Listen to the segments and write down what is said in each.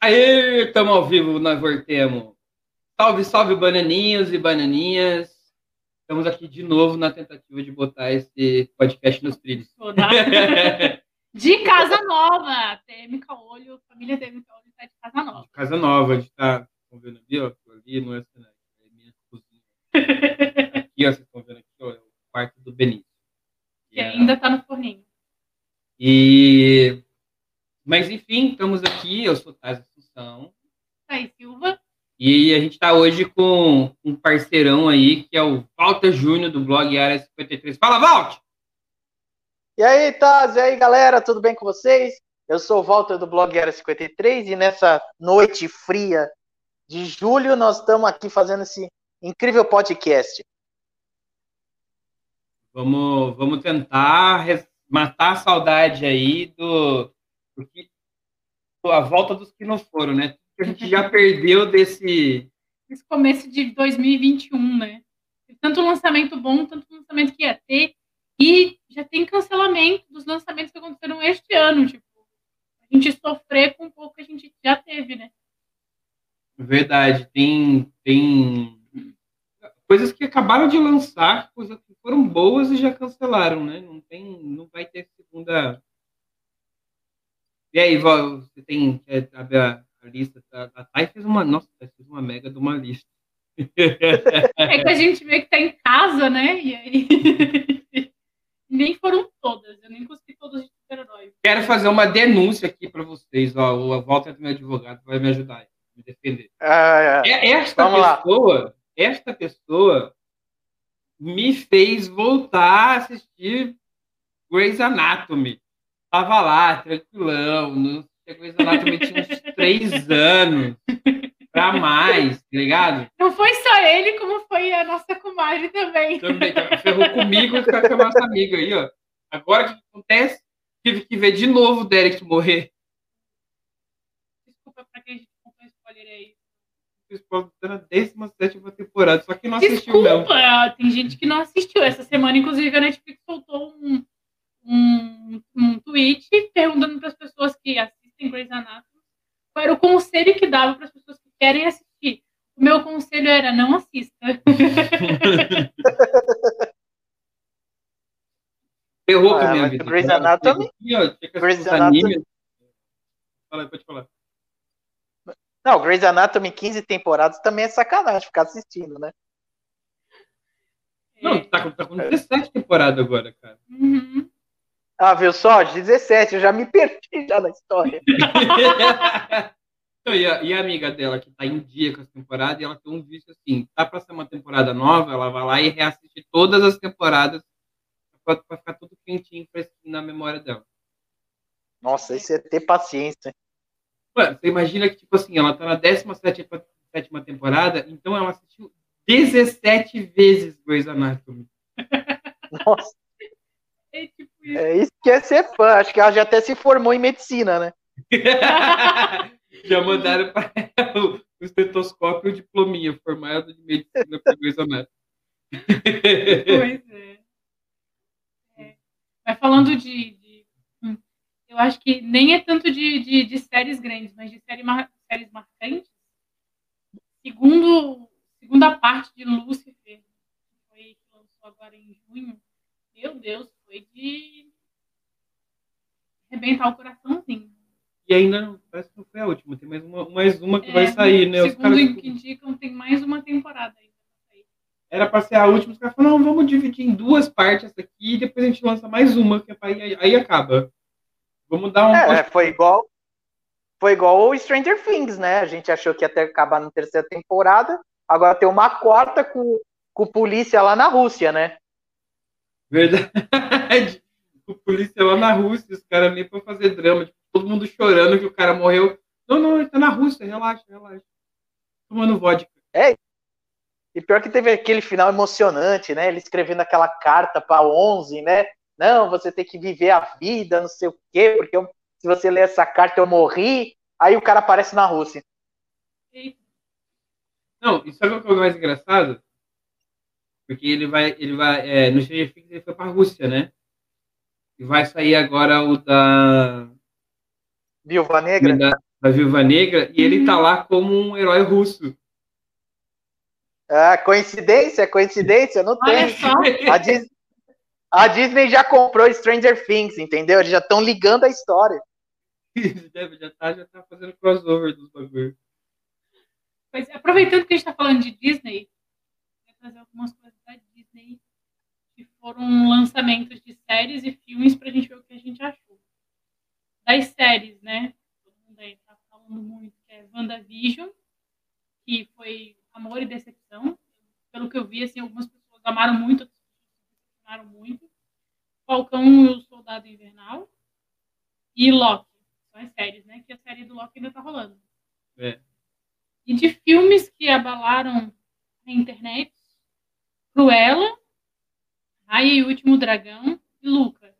Aê, estamos ao vivo, nós voltemos. Salve, salve, bananinhos e bananinhas. Estamos aqui de novo na tentativa de botar esse podcast nos trilhos. De casa nova. TM Caolho, família TM Caolho está de casa nova. De casa nova, a gente está vendo ali, ó, ali não é cenário, é minha cozinha. aqui, ó, vocês estão vendo aqui, ó, é o quarto do Benito. Que ainda está no forninho. E... Mas, enfim, estamos aqui, eu sou Taz Assunção. Thaís Silva. E a gente está hoje com um parceirão aí, que é o Walter Júnior, do blog Área 53. Fala, Walt! E aí, Taz, e aí, galera, tudo bem com vocês? Eu sou o Walter do blog Área 53 e nessa noite fria de julho nós estamos aqui fazendo esse incrível podcast. Vamos, vamos tentar matar a saudade aí do, do a volta dos que não foram, né? Que a gente já perdeu desse esse começo de 2021, né? Tanto lançamento bom, tanto lançamento que ia ter e já tem cancelamento dos lançamentos que aconteceram este ano, tipo, a gente sofrer com um pouco que a gente já teve, né? Verdade, tem, tem coisas que acabaram de lançar, coisas que foram boas e já cancelaram, né? Não tem, não vai ter segunda. E aí, você tem a, a, a lista? A, a Thay fez uma, nossa, fez uma mega de uma lista. É que a gente vê que tá em casa, né? E aí nem foram todas, eu nem consegui todas de super-herói. Quero fazer uma denúncia aqui para vocês, ó, o Walter do meu advogado vai me ajudar, me defender. Ah, é. Esta Vamos pessoa, lá. esta pessoa me fez voltar a assistir Grey's Anatomy. Tava lá, tranquilão, no Grey's Anatomy tinha uns três anos pra mais, tá ligado? Não foi só ele, como foi a nossa comadre também. Também, ferrou comigo e com a nossa amiga aí, ó. Agora o que acontece? Tive que ver de novo o Derek morrer. Desculpa pra quem a gente contou spoiler aí. Spoiler na 17 temporada, só que não assistiu Desculpa, mesmo. tem gente que não assistiu. Essa semana, inclusive, a Netflix soltou um, um, um tweet perguntando para as pessoas que assistem Grey's Anatomy qual era o conselho que dava para as pessoas que querem assistir. O meu conselho era não assista. Errou ah, a minha vida. Grey's Anatomy? Grey's Anatomy. Fala, pode falar. Não, Grey's Anatomy 15 temporadas também é sacanagem ficar assistindo, né? Não, tá, tá com 17 temporadas agora, cara. Uhum. Ah, viu só? 17, eu já me perdi já na história. e, a, e, a, amiga dela que tá em dia com as temporadas, e ela tem um vício assim, tá pra ser uma temporada nova, ela vai lá e reassiste todas as temporadas pra, pra ficar tudo quentinho, fresquinho na memória dela. Nossa, isso é ter paciência. Mano, você imagina que, tipo assim, ela tá na 17 sétima temporada, então ela assistiu 17 vezes Grey's Anatomy. Nossa. É, tipo isso. é isso que é ser fã. Acho que ela já até se formou em medicina, né? já mandaram para ela o estetoscópio e o diplominha formado de medicina para Grey's Anatomy. Pois é. é. Mas falando de, Eu acho que nem é tanto de, de, de séries grandes, mas de série mar, séries marcantes. Segundo, segunda parte de Lucifer, que foi que lançou agora em junho, meu Deus, foi de arrebentar o coraçãozinho. E ainda não, parece que não foi a última, tem mais uma, mais uma que é, vai sair, né? Segundo os caras... que indicam, tem mais uma temporada ainda. Era para ser a última, os caras falaram, não, vamos dividir em duas partes essa aqui e depois a gente lança mais uma, que é aí, aí acaba. Vamos dar um. É, foi igual. Foi igual o Stranger Things, né? A gente achou que ia ter acabar na terceira temporada. Agora tem uma quarta com, com polícia lá na Rússia, né? Verdade. O polícia lá na Rússia, os caras nem pra fazer drama. Tipo, todo mundo chorando que o cara morreu. Não, não, ele tá na Rússia, relaxa, relaxa. Tomando vodka. É. E pior que teve aquele final emocionante, né? Ele escrevendo aquela carta pra 11, né? Não, você tem que viver a vida, não sei o quê, porque eu, se você ler essa carta eu morri. Aí o cara aparece na Rússia. Não, e sabe o que é o mais engraçado? Porque ele vai, ele vai, é, no Stranger Things ele foi para a Rússia, né? E vai sair agora o da Viúva Negra? Da, da Viúva Negra, e ele tá lá como um herói russo. Ah, coincidência, coincidência, não tem. A Disney, a Disney já comprou Stranger Things, entendeu? Eles já estão ligando a história. já, tá, já tá fazendo crossover dos bagulhos. Aproveitando que a gente tá falando de Disney, vou trazer algumas coisas da Disney que foram lançamentos de séries e filmes pra gente ver o que a gente achou. Das séries, né? Todo mundo aí tá falando muito, que é WandaVision, que foi amor e decepção. Pelo que eu vi, assim, algumas pessoas amaram muito, outras muito. Falcão e o Soldado Invernal. E Loki. São as séries, né? Que a série do Loki ainda tá rolando. É. E de filmes que abalaram a internet, Cruella, Raia e o Último Dragão e Luca.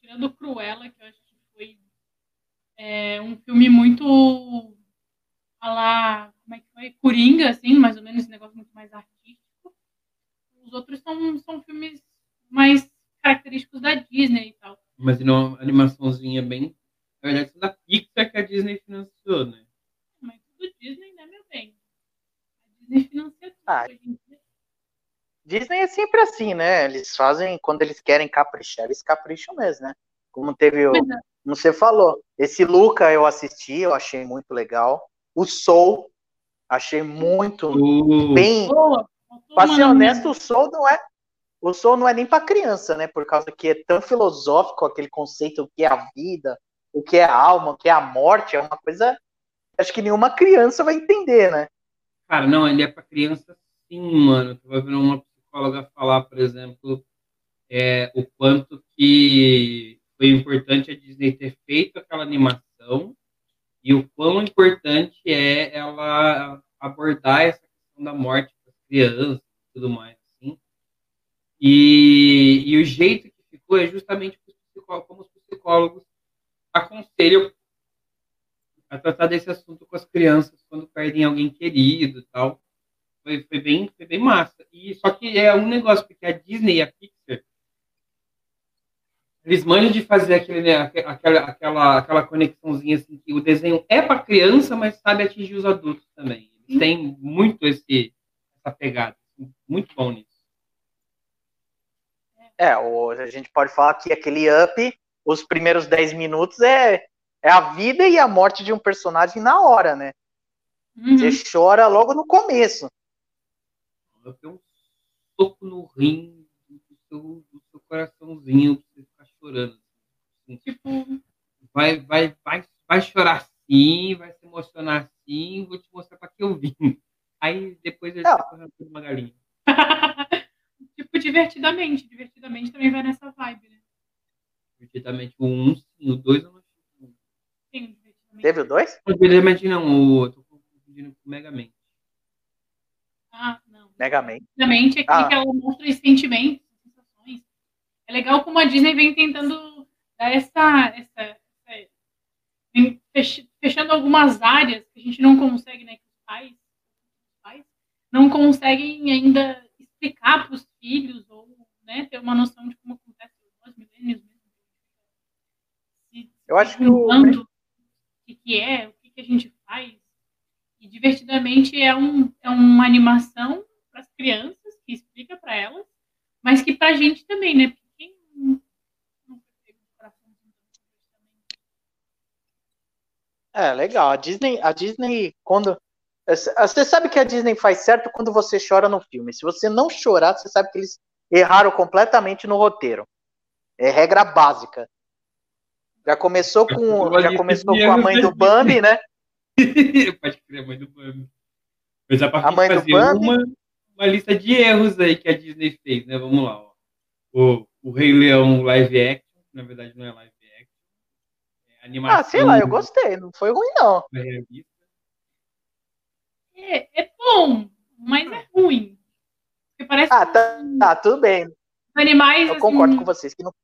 Tirando Cruella, que eu acho que foi é, um filme muito a lá, como é que foi? Coringa, assim, mais ou menos, esse negócio muito mais artístico. Os outros são, são filmes mais característicos da Disney e tal. Mas não, animaçãozinha bem. Na verdade, da Pixar que a Disney financiou, né? Mas tudo Disney, né, meu bem? A Disney financia tudo. Ah, Disney é sempre assim, né? Eles fazem, quando eles querem caprichar, eles capricham mesmo, né? Como teve o. É. Como você falou, esse Luca eu assisti, eu achei muito legal. O Soul, achei muito uh. bem. Para ser honesto, o Soul não é. O Soul não é nem para criança, né? Por causa que é tão filosófico aquele conceito, o que é a vida, o que é a alma, o que é a morte, é uma coisa. Acho que nenhuma criança vai entender, né? Cara, não, ele é para criança sim, mano. Tu vai ver uma psicóloga falar, por exemplo, é, o quanto que foi importante a Disney ter feito aquela animação e o quão importante é ela abordar essa questão da morte crianças e tudo mais. Assim. E, e o jeito que ficou é justamente como os psicólogos aconselham a tratar desse assunto com as crianças quando perdem alguém querido e tal. Foi, foi, bem, foi bem massa. E, só que é um negócio, porque a Disney e a Pixar eles manjam de fazer aquele, né, aquela, aquela, aquela conexãozinha assim, que o desenho é para criança, mas sabe atingir os adultos também. Eles têm muito esse, essa pegada. Assim, muito bom nisso. É, a gente pode falar que aquele up, os primeiros 10 minutos é, é a vida e a morte de um personagem na hora, né? Uhum. Você chora logo no começo. Eu tenho um soco no rim do seu, do seu coraçãozinho chorando. Assim, tipo, vai, vai, vai, vai chorar sim, vai se emocionar sim, vou te mostrar para que eu vim. Aí depois ele tá correndo uma galinha. tipo, divertidamente. Divertidamente também vai nessa vibe, né? Divertidamente o 1, um, sim, o 2 eu não achei. Sim, Teve o 2? Divertidamente não, o, eu tô confundindo com o Megamente. Ah, não. Megamente. Megamente é aquele ah. que ela mostra os sentimentos é legal como a Disney vem tentando dar essa, essa, essa fechando algumas áreas que a gente não consegue, né, que os pais não conseguem ainda explicar para os filhos ou né, ter uma noção de como acontece os milênios mesmo. Eu acho que o... o que, que é, o que, que a gente faz. E divertidamente é, um, é uma animação para as crianças que explica para elas, mas que para a gente também, né? É, legal. A Disney, a Disney, quando. Você sabe que a Disney faz certo quando você chora no filme. Se você não chorar, você sabe que eles erraram completamente no roteiro. É regra básica. Já começou com, já começou com a mãe do Bambi, né? Pode crer, a mãe do Bambi. Mas a partir a mãe de fazer uma, uma lista de erros aí que a Disney fez, né? Vamos lá, ó. O, o Rei Leão live action, na verdade não é live action. É animação. Ah, sei lá, eu gostei, não foi ruim não. É, é bom, mas é ruim. Porque parece ah, tá, tá, tudo bem. Animais. Eu assim... concordo com vocês que não.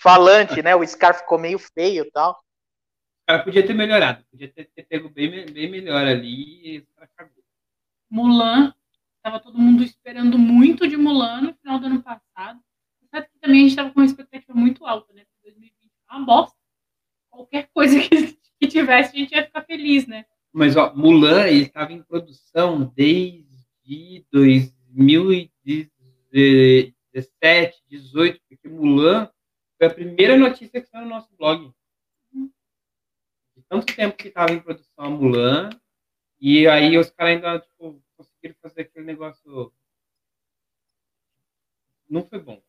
Falante, né? O Scar ficou meio feio e tal. Cara, podia ter melhorado, podia ter, ter pego bem, bem melhor ali e Mulan Tava todo mundo esperando muito de Mulan no final do ano passado. Sabe que também a gente estava com uma expectativa muito alta, né? 2020 é uma bosta. Qualquer coisa que, que tivesse, a gente ia ficar feliz, né? Mas, ó, Mulan, ele estava em produção desde 2017, 18, porque Mulan foi a primeira notícia que saiu no nosso blog. De tanto tempo que estava em produção a Mulan, e aí os caras ainda, tipo, conseguiram fazer aquele negócio. Não foi bom.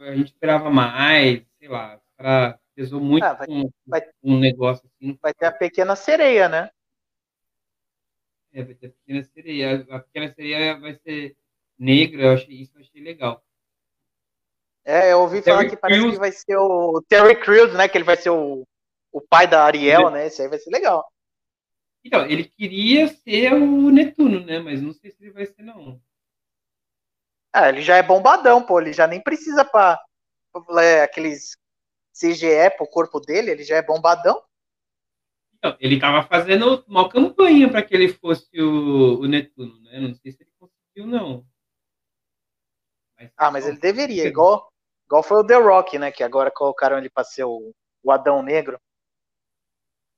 A gente esperava mais, sei lá, o cara pesou muito Ah, vai- com vai- um negócio assim. Vai ter a pequena sereia, né? É, vai ter a pequena sereia. A pequena sereia vai ser negra, eu achei isso eu achei legal. É, eu ouvi Terry falar que parece Crews. que vai ser o Terry Crews, né? Que ele vai ser o, o pai da Ariel, né? Esse aí vai ser legal. Então, ele queria ser o Netuno, né? Mas não sei se ele vai ser, não. Ah, ele já é bombadão, pô. Ele já nem precisa pra, pra é, aqueles CGE pro corpo dele, ele já é bombadão. Então, ele tava fazendo uma campanha para que ele fosse o, o Netuno, né? Não sei se ele conseguiu, não. Ah, mas ele deveria, igual, igual foi o The Rock, né? Que agora colocaram ele pra ser o, o Adão Negro.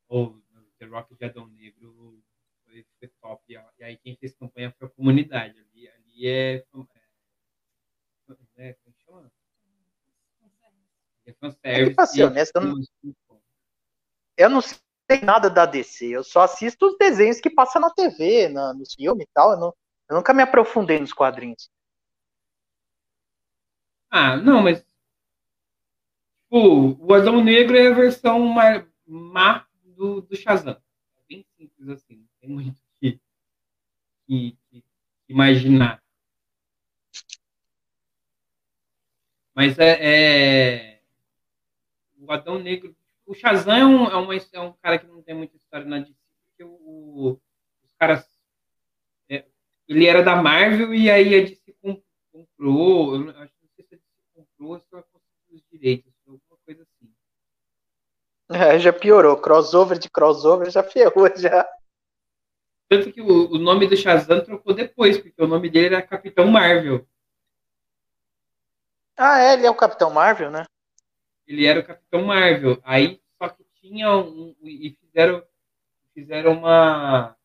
O The Rock de Adão Negro foi, foi top. E aí quem fez campanha foi a comunidade. Ali, ali é, é, é. Como chama? É fanservice. eu eu não sei nada da DC. Eu só assisto os desenhos que passam na TV, na, nos filmes e tal. Eu, não- eu nunca me aprofundei nos quadrinhos. Ah, não, mas. Tipo, o Adão Negro é a versão mais má do, do Shazam. É bem simples assim, não tem muito o que, que, que imaginar. Mas é, é- O Adão Negro. O Shazam é um, é, uma- é um cara que não tem muita história na DC, porque o, os caras. é, ele era da Marvel e aí a DC com- comprou. Eu não- acho que não sei se a DC comprou ou se ela conseguiu os direitos, alguma coisa assim. É, já piorou. Crossover de crossover já ferrou, já. Tanto que o, o nome do Shazam trocou depois, porque o nome dele era Capitão Marvel. Ah, é, ele é o Capitão Marvel, né? Ele era o Capitão Marvel. Aí só que tinha um. E fizeram, fizeram uma.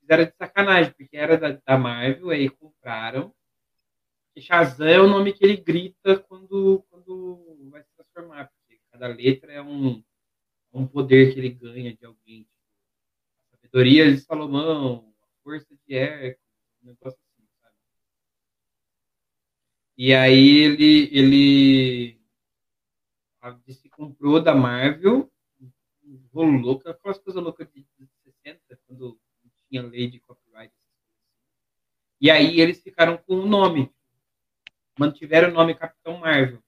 Fizeram de sacanagem, porque era da, da Marvel, aí compraram. E Shazam é o nome que ele grita quando, quando vai se transformar, porque cada letra é um, um poder que ele ganha de alguém. Tipo, a sabedoria de Salomão, a força de Hércules, um negócio assim, sabe? E aí ele, ele a DC comprou da Marvel, rolo louco, aquelas coisas loucas de, de 60, quando tinha lei de copyright. E aí eles ficaram com o nome, mantiveram o nome Capitão Marvel.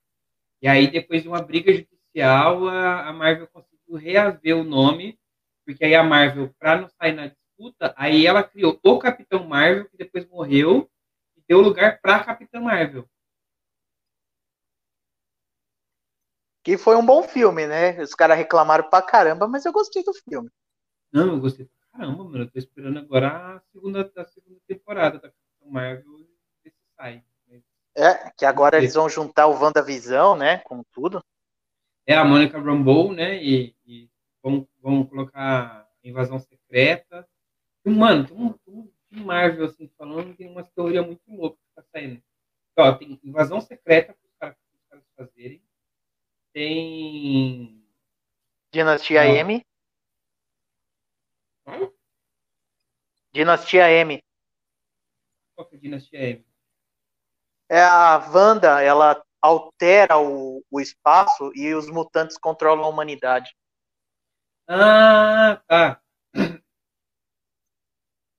E aí, depois de uma briga judicial, a, a Marvel conseguiu reaver o nome, porque aí a Marvel, para não sair na disputa, aí ela criou o Capitão Marvel, que depois morreu, e deu lugar para Capitã Marvel. Que foi um bom filme, né? Os caras reclamaram pra caramba, mas eu gostei do filme. Não, eu gostei pra caramba, mano. Eu tô esperando agora a segunda, a segunda temporada da Capitão Marvel e se sai. É, que agora eles vão juntar o WandaVisão, né? Com tudo. É a Mônica Rambeau, né? E, e vão, vão colocar Invasão Secreta. E, mano, tem um, um de Marvel, assim, falando, tem umas teorias muito loucas que tá saindo. Ó, tem Invasão Secreta para os caras fazerem. Tem. Dinastia Não. M. Hã? Dinastia M. Qual que é a Dinastia M? É a Wanda, ela altera o, o espaço e os mutantes controlam a humanidade. Ah, tá.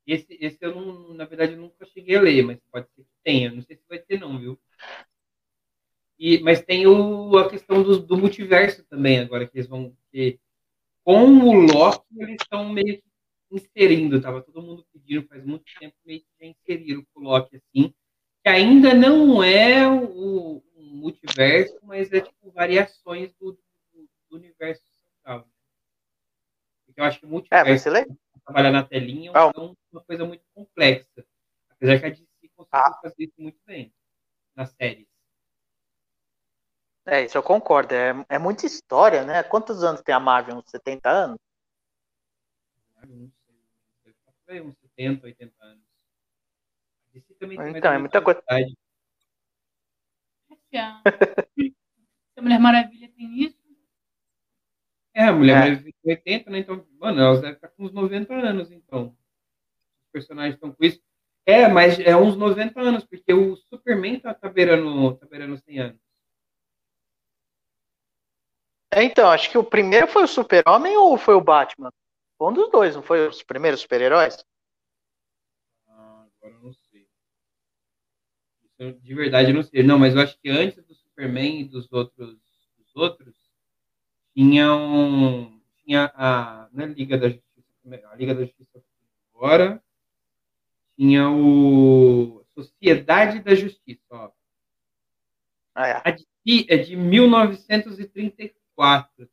Esse, esse eu não, na verdade, eu nunca cheguei a ler, mas pode ser que tenha. Não sei se vai ter, não, viu? E, mas tem o, a questão do, do multiverso também, agora que eles vão. Que, com o Loki, eles estão meio que inserindo, tava todo mundo pedindo faz muito tempo, meio que já inseriram o Loki assim, que ainda não é o, o multiverso, mas é tipo variações do, do, do universo central. né? Porque eu acho que o É, multiverso legal. trabalhar na telinha é um- uma coisa muito complexa. Apesar que a DC conseguiu Ah. fazer isso muito bem nas séries. É, isso eu concordo. É, é muita história, né? Quantos anos tem a Marvel? Uns 70 anos? Não sei, deve uns 70, 80 anos. Então, é muita coisa. a, Mulher Maravilha tem isso, É, a Mulher É. Maravilha tem 80, né? Então, mano, elas devem estar com uns 90 anos, então. Os personagens estão com isso. É, mas é uns 90 anos, porque o Superman tá, tá, beirando, tá beirando 100 anos. É, então, acho que o primeiro foi o Super-Homem ou foi o Batman? Foi um dos dois, não foi os primeiros super-heróis? Ah, agora eu não sei. Eu, de verdade eu não sei. Não, mas eu acho que antes do Superman e dos outros, dos outros tinham, tinha a, é Liga da Justiça, a Liga da Justiça agora, tinha o Sociedade da Justiça, ó. Ah, é. A de si é de 1934.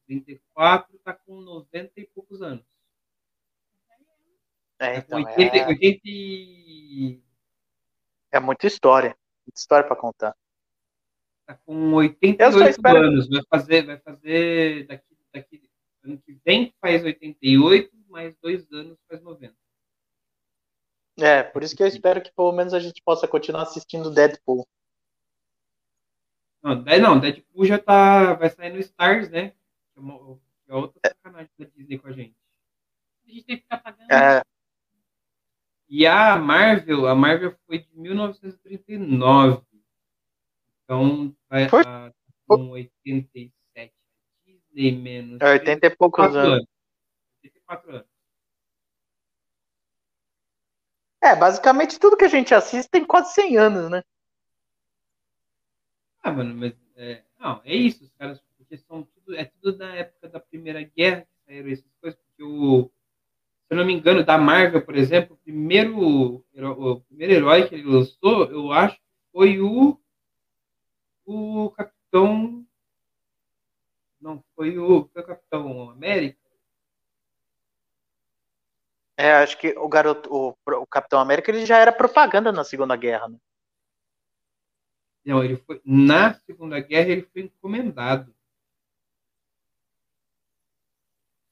34 tá com 90 e poucos anos. É, com então, 80, é, 80 e é muita história. Muita história pra contar. tá com 88 Eu só espero- anos. Vai fazer, vai fazer daqui, daqui ano que vem faz 88, mais dois anos faz 90. É, por isso que eu espero que pelo menos a gente possa continuar assistindo Deadpool. Não, Dead- não, Deadpool já tá, vai sair no Stars, né? Que é, uma, que é outra sacanagem da Disney com a gente. a gente tem que ficar pagando. É, E a Marvel, a Marvel foi de 1939. Então vai Foi- tá com 87. Disney menos. é 80 e poucos 84 anos. anos. 84 anos. É, basicamente tudo que a gente assiste tem quase 100 anos, né? Ah, mano, mas é, não, é isso, os caras, porque são tudo, é tudo da época da Primeira Guerra que saíram essas coisas, porque o, se eu não me engano, da Marvel, por exemplo, o primeiro, o primeiro herói que ele lançou, eu acho foi o, o Capitão, não, foi o, foi o Capitão América, É, acho que o garoto, o, o Capitão América, ele já era propaganda na Segunda Guerra, né? Não, ele foi, na Segunda Guerra ele foi encomendado.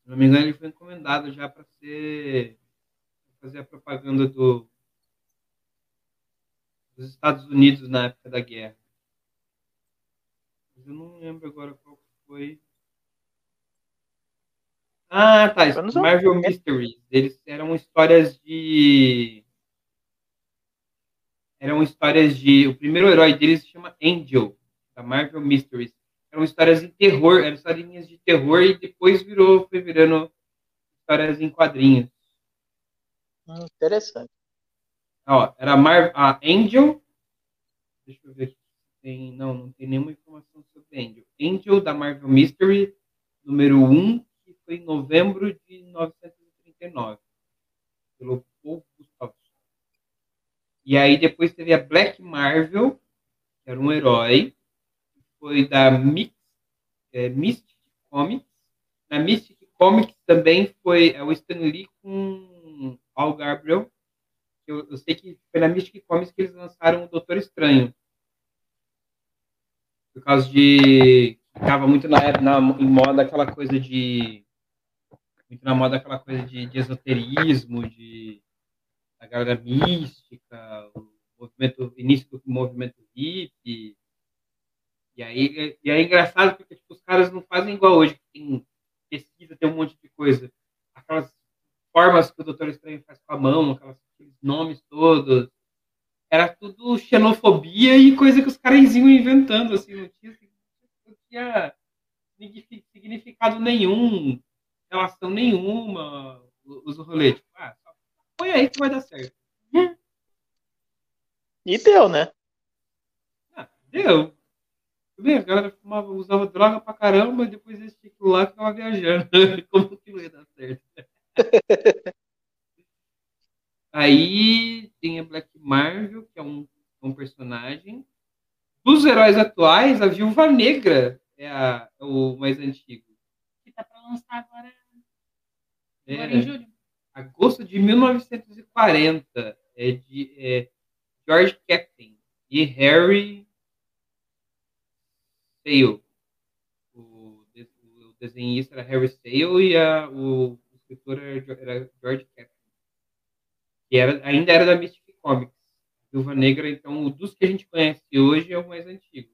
Se não me engano, ele foi encomendado já para ser fazer a propaganda do, dos Estados Unidos na época da guerra. Mas eu não lembro agora qual foi. Ah, tá. Marvel Mysteries. Eles eram histórias de. Eram histórias de. O primeiro herói deles se chama Angel, da Marvel Mysteries. Eram histórias em terror, eram historinhas de terror e depois virou, foi virando histórias em quadrinhos. Hum, interessante. Ó, era a, Mar a Angel. Deixa eu ver aqui. Tem, não, não tem nenhuma informação sobre Angel. Angel da Marvel Mystery, número 1, que foi em novembro de 1939. Pelo Paul. E aí depois teve a Black Marvel, que era um herói. Foi da Mix, é, Mystic Comics. Na Mystic Comics também foi é, o Stan Lee com Al Gabriel eu, eu sei que foi na Mystic Comics que eles lançaram o Doutor Estranho. Por causa de. Ficava muito na, na, em moda aquela coisa de. Muito na moda aquela coisa de, de esoterismo, de. Da galera mística, o movimento, início do movimento hippie. E aí, e aí é engraçado porque tipo, os caras não fazem igual hoje, tem pesquisa, tem um monte de coisa. Aquelas formas que o Doutor Estranho faz com a mão, aquelas, aqueles nomes todos. Era tudo xenofobia e coisa que os caras iam inventando, assim, não tinha, não tinha signifi- significado nenhum, relação nenhuma, os rolês. Tipo, ah, põe aí que vai dar certo. E deu, né? Ah, deu. Tudo bem, a galera fumava, usava droga pra caramba, e depois eles que ir lá e ficava viajando. Como que não ia dar certo? Aí tem a Black Marvel, que é um, um personagem. Dos heróis atuais, a Viúva Negra é, a- é o mais antigo. Que tá pra lançar agora, É, agora em julho. Agosto de 1940. É de, é, George Captain e Harry Sale. O, o desenhista era Harry Sale e a, o, o escritor era, George Captain. Que era, ainda era da Mystic Comics. Viúva Negra, então, o dos que a gente conhece hoje é o mais antigo.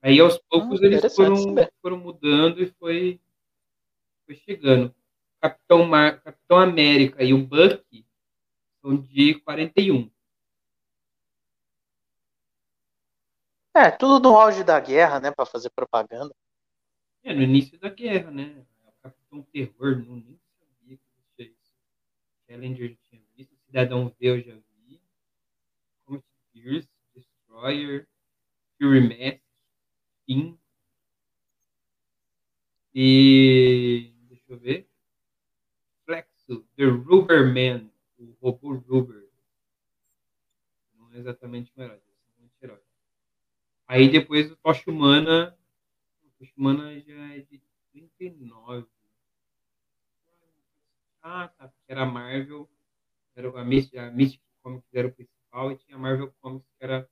Aí, aos poucos, ah, eles foram, foram mudando e foi, foi chegando. Capitão, Mar, Capitão América e o Bucky são de 41. É, tudo no auge da guerra, né, para fazer propaganda. É, no início da guerra, né? O Capitão Terror, não nem sabia que existia isso. Challenger tinha visto, Cidadão V eu já vi. Comet Pierce, Destroyer, Fury Mask. E. Deixa eu ver. The Rubber Man, o robô Rubber. Não é exatamente um herói, é um herói. Aí depois o Tocha Humana. O Tocha Humana já é de 39. Ah, tá. Porque era a Marvel. Era a Mystic, a Mystic Comics era o principal. E tinha a Marvel Comics que era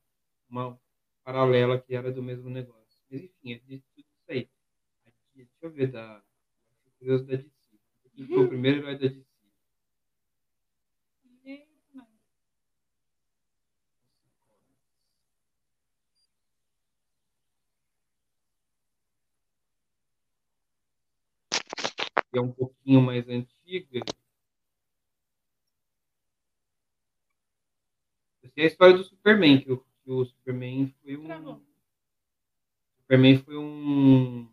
uma paralela que era do mesmo negócio. Mas enfim, é de tudo isso aí. Deixa eu ver da. Curioso da DC. Foi o primeiro herói da DC? que é um pouquinho mais antiga. Essa é a história do Superman, que o, que o Superman foi um. Superman foi um.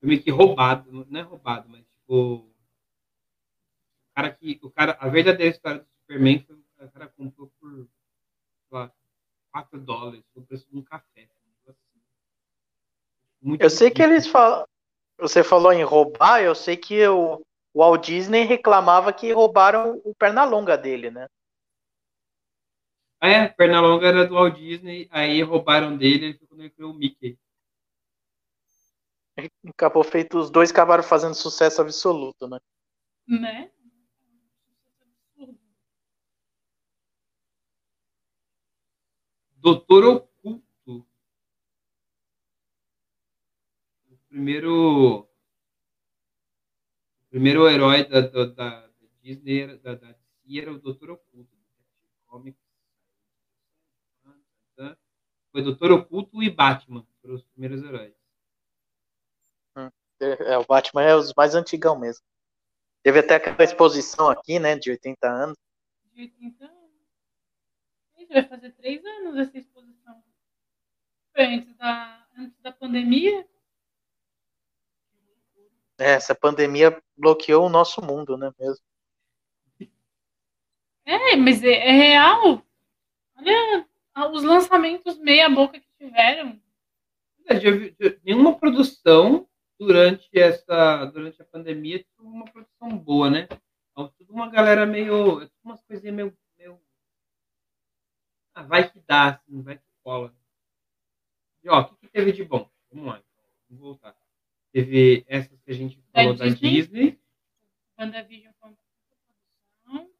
Foi meio que roubado, não é roubado, mas tipo. O cara que. O cara, a verdadeira história do Superman foi o cara comprou por, sei lá, 4 dólares, o preço de um café. Muito eu sei que eles falam, você falou em roubar, eu sei que o, o Walt Disney reclamava que roubaram o Pernalonga dele, né? Ah, é, Pernalonga era do Walt Disney, aí roubaram dele quando ele criou o Mickey. Acabou feito, os dois acabaram fazendo sucesso absoluto, né? Né? Doutor primeiro o primeiro herói da, da, da Disney, da, da DC, era o Doutor Oculto. Foi Doutor Oculto e Batman, foram os primeiros heróis. Hum, é, o Batman é os mais antigão mesmo. Teve até aquela exposição aqui, né, de 80 anos. De 80 anos. Vai fazer três anos essa exposição. Foi antes da, antes da pandemia. É, essa pandemia bloqueou o nosso mundo, né, mesmo? É, mas é, é real. Olha os lançamentos meia boca que tiveram. É, nenhuma produção durante essa durante a pandemia teve uma produção boa, né? Então, tudo uma galera meio, umas coisinhas meio, meio ah, vai que dá, assim, vai que cola. E, ó, o que, que teve de bom? Vamos lá, então, vamos voltar. Teve essas que a gente falou da, da Disney. Disney. WandaVision foi uma produção.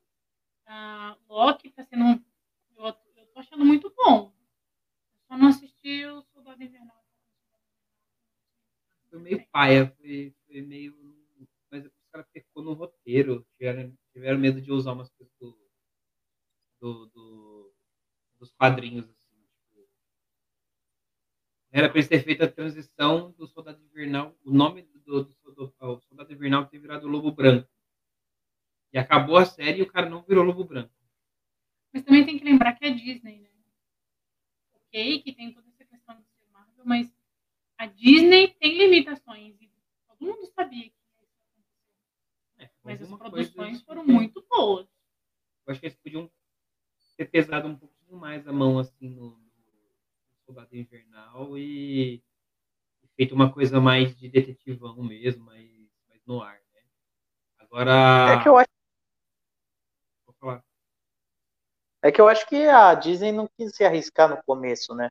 A Loki tá sendo um. Eu, eu tô achando muito bom. Eu só não assisti o Soldado Invernal. Foi meio paia, foi, foi meio. Mas os caras pecou no roteiro. Tiveram, tiveram medo de usar umas coisas do, do, do dos quadrinhos era para eles ter feito a transição do Soldado Invernal, o nome do, do, do, do Soldado Invernal ter virado Lobo Branco. E acabou a série e o cara não virou Lobo Branco. Mas também tem que lembrar que é Disney, né? Ok, que tem toda essa questão do ser Marvel, mas a Disney tem limitações. E todo mundo sabia que isso ia acontecer. É, mas as produções foram muito boas. Eu acho que eles podiam ter pesado um pouquinho mais a mão assim no, Soldado Invernal e, feito uma coisa mais de detetivão mesmo, mais, mais no ar, né? Agora. É que eu acho. Vou falar. É que eu acho que a Disney não quis se arriscar no começo, né?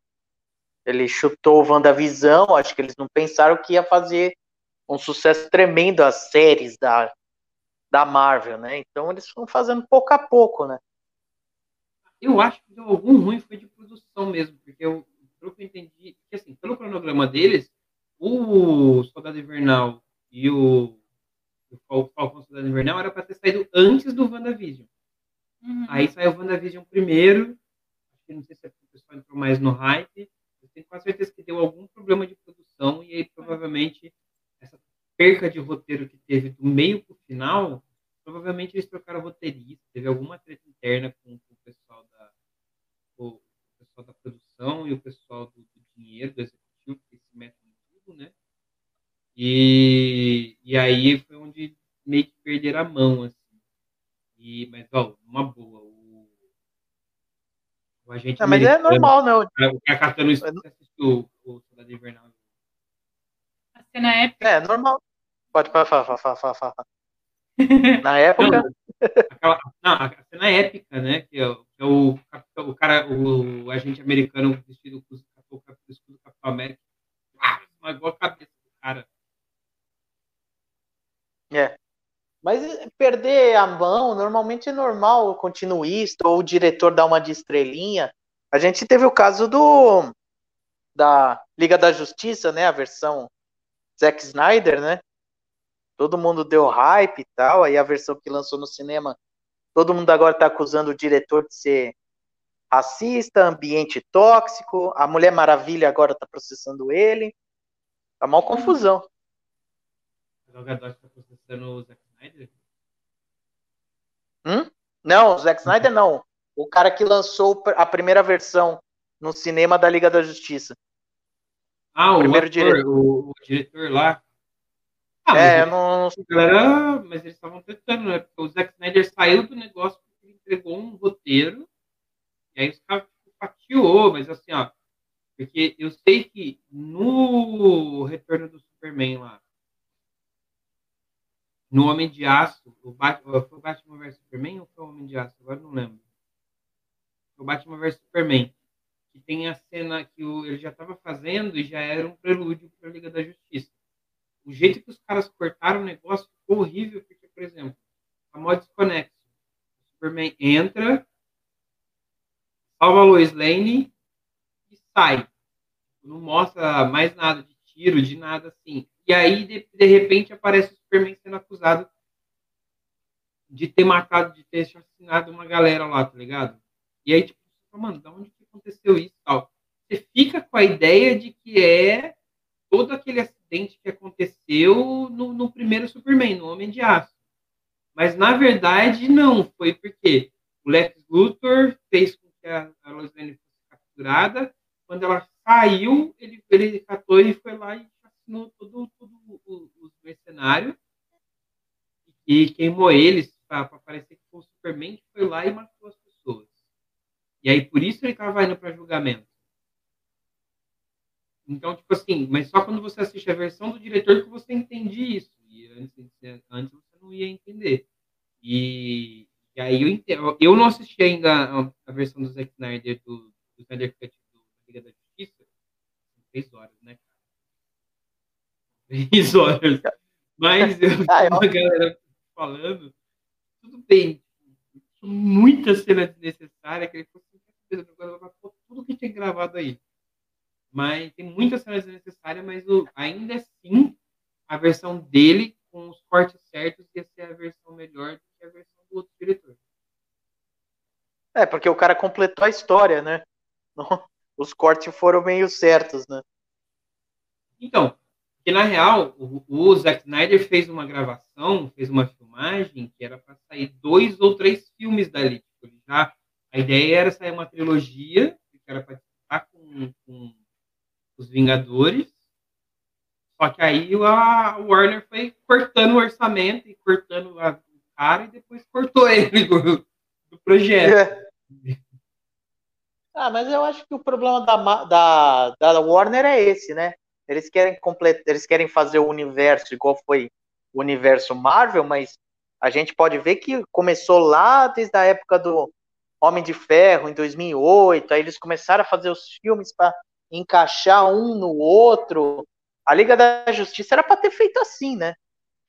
Ele chutou o WandaVisão, acho que eles não pensaram que ia fazer um sucesso tremendo as séries da, da Marvel, né? Então eles estão fazendo pouco a pouco, né? Eu acho que deu algum ruim foi de produção mesmo, porque eu, pelo que eu entendi, que assim, pelo cronograma deles, o Soldado Invernal e o, o Falcão Soldado Invernal era para ter saído antes do WandaVision. Uhum. Aí saiu o WandaVision primeiro, acho que não sei se é o pessoal entrou mais no hype, eu tenho quase certeza que deu algum problema de produção e aí provavelmente essa perca de roteiro que teve do meio para o final, provavelmente eles trocaram roteirista, teve alguma treta interna com, com o pessoal da o, pessoal da produção e o pessoal do, do dinheiro, do executivo, que se metem em tudo, né? E, e aí foi onde meio que perderam a mão, assim. E, mas, ó, uma boa, o, o agente. Não, mas é normal, não. O cara catando isso, você assistiu o Soldado Invernal. A cena épica. É, normal. Pode falar, fala, fala, fala, fala. Na época. Aquela, não, a cena é épica, né? Que é, que é o, o cara, o, o, agente americano vestido com o escudo do Capitão América. Uma igual a cabeça do cara. É. Mas perder a mão, normalmente é normal o continuista ou o diretor dar uma de estrelinha. A gente teve o caso do da Liga da Justiça, né? A versão Zack Snyder, né? todo mundo deu hype e tal, aí a versão que lançou no cinema, todo mundo agora tá acusando o diretor de ser racista, ambiente tóxico, a Mulher Maravilha agora tá processando ele, tá mal confusão. O Gadot tá processando o Zack Snyder? Hum? Não, o Zack Snyder não. O cara que lançou a primeira versão no cinema da Liga da Justiça. Ah, o, primeiro ator, diretor. O, o diretor lá. Ah, é, não. Galera, mas eles estavam tentando, né? Porque o Zack Snyder saiu do negócio porque ele entregou um roteiro, e aí os caras tipo, fatiou, mas assim, ó. Porque eu sei que no Retorno do Superman lá, no Homem de Aço, o Batman, foi o Batman vs Superman ou foi o Homem de Aço? Agora não lembro. Foi o Batman vs Superman. Que tem a cena que o, ele já estava fazendo e já era um prelúdio para a Liga da Justiça o jeito que os caras cortaram o negócio ficou horrível, porque, por exemplo, a mod desconexo. O Superman entra, salva a Lois Lane e sai. Não mostra mais nada de tiro, de nada assim. E aí, de, de repente, aparece o Superman sendo acusado de ter matado, de ter assassinado uma galera lá, tá ligado? E aí, tipo, mano, da onde que aconteceu isso tal? Você fica com a ideia de que é todo aquele acidente que aconteceu no, no primeiro Superman, no Homem de Aço. Mas, na verdade, não. Foi porque o Lex Luthor fez com que a, a Lois Lane fosse capturada. Quando ela saiu, ele, ele catou e foi lá e assassinou todos todo os mercenários. E queimou eles para parecer que foi o Superman que foi lá e matou as pessoas. E aí, por isso ele estava indo para julgamento. Então, tipo assim, mas só quando você assiste a versão do diretor que você entende isso. E antes, antes você não ia entender. E, e aí eu, entendo, eu não assisti ainda a, a versão do Zack Snyder, do, do Snyder Cut do Liga da Justiça. Três horas, né, horas. Mas eu ah, a galera falando, tudo bem. Muita cena desnecessária que ele falou assim, tudo que tinha gravado aí mas tem muitas cenas necessárias, mas o, ainda assim, a versão dele, com os cortes certos, ia ser a versão melhor do que a versão do outro diretor. É, porque o cara completou a história, né? Os cortes foram meio certos, né? Então, que na real, o, o Zack Snyder fez uma gravação, fez uma filmagem que era para sair dois ou três filmes dali. Tipo, já, a ideia era sair uma trilogia, que era para estar com, com os Vingadores. Só que aí a Warner foi cortando o orçamento e cortando a, o cara e depois cortou ele do, do projeto. É. Ah, mas eu acho que o problema da, da, da Warner é esse, né? Eles querem completar, eles querem fazer o universo igual foi o universo Marvel, mas a gente pode ver que começou lá desde a época do Homem de Ferro em 2008, aí eles começaram a fazer os filmes para encaixar um no outro. A Liga da Justiça era para ter feito assim, né?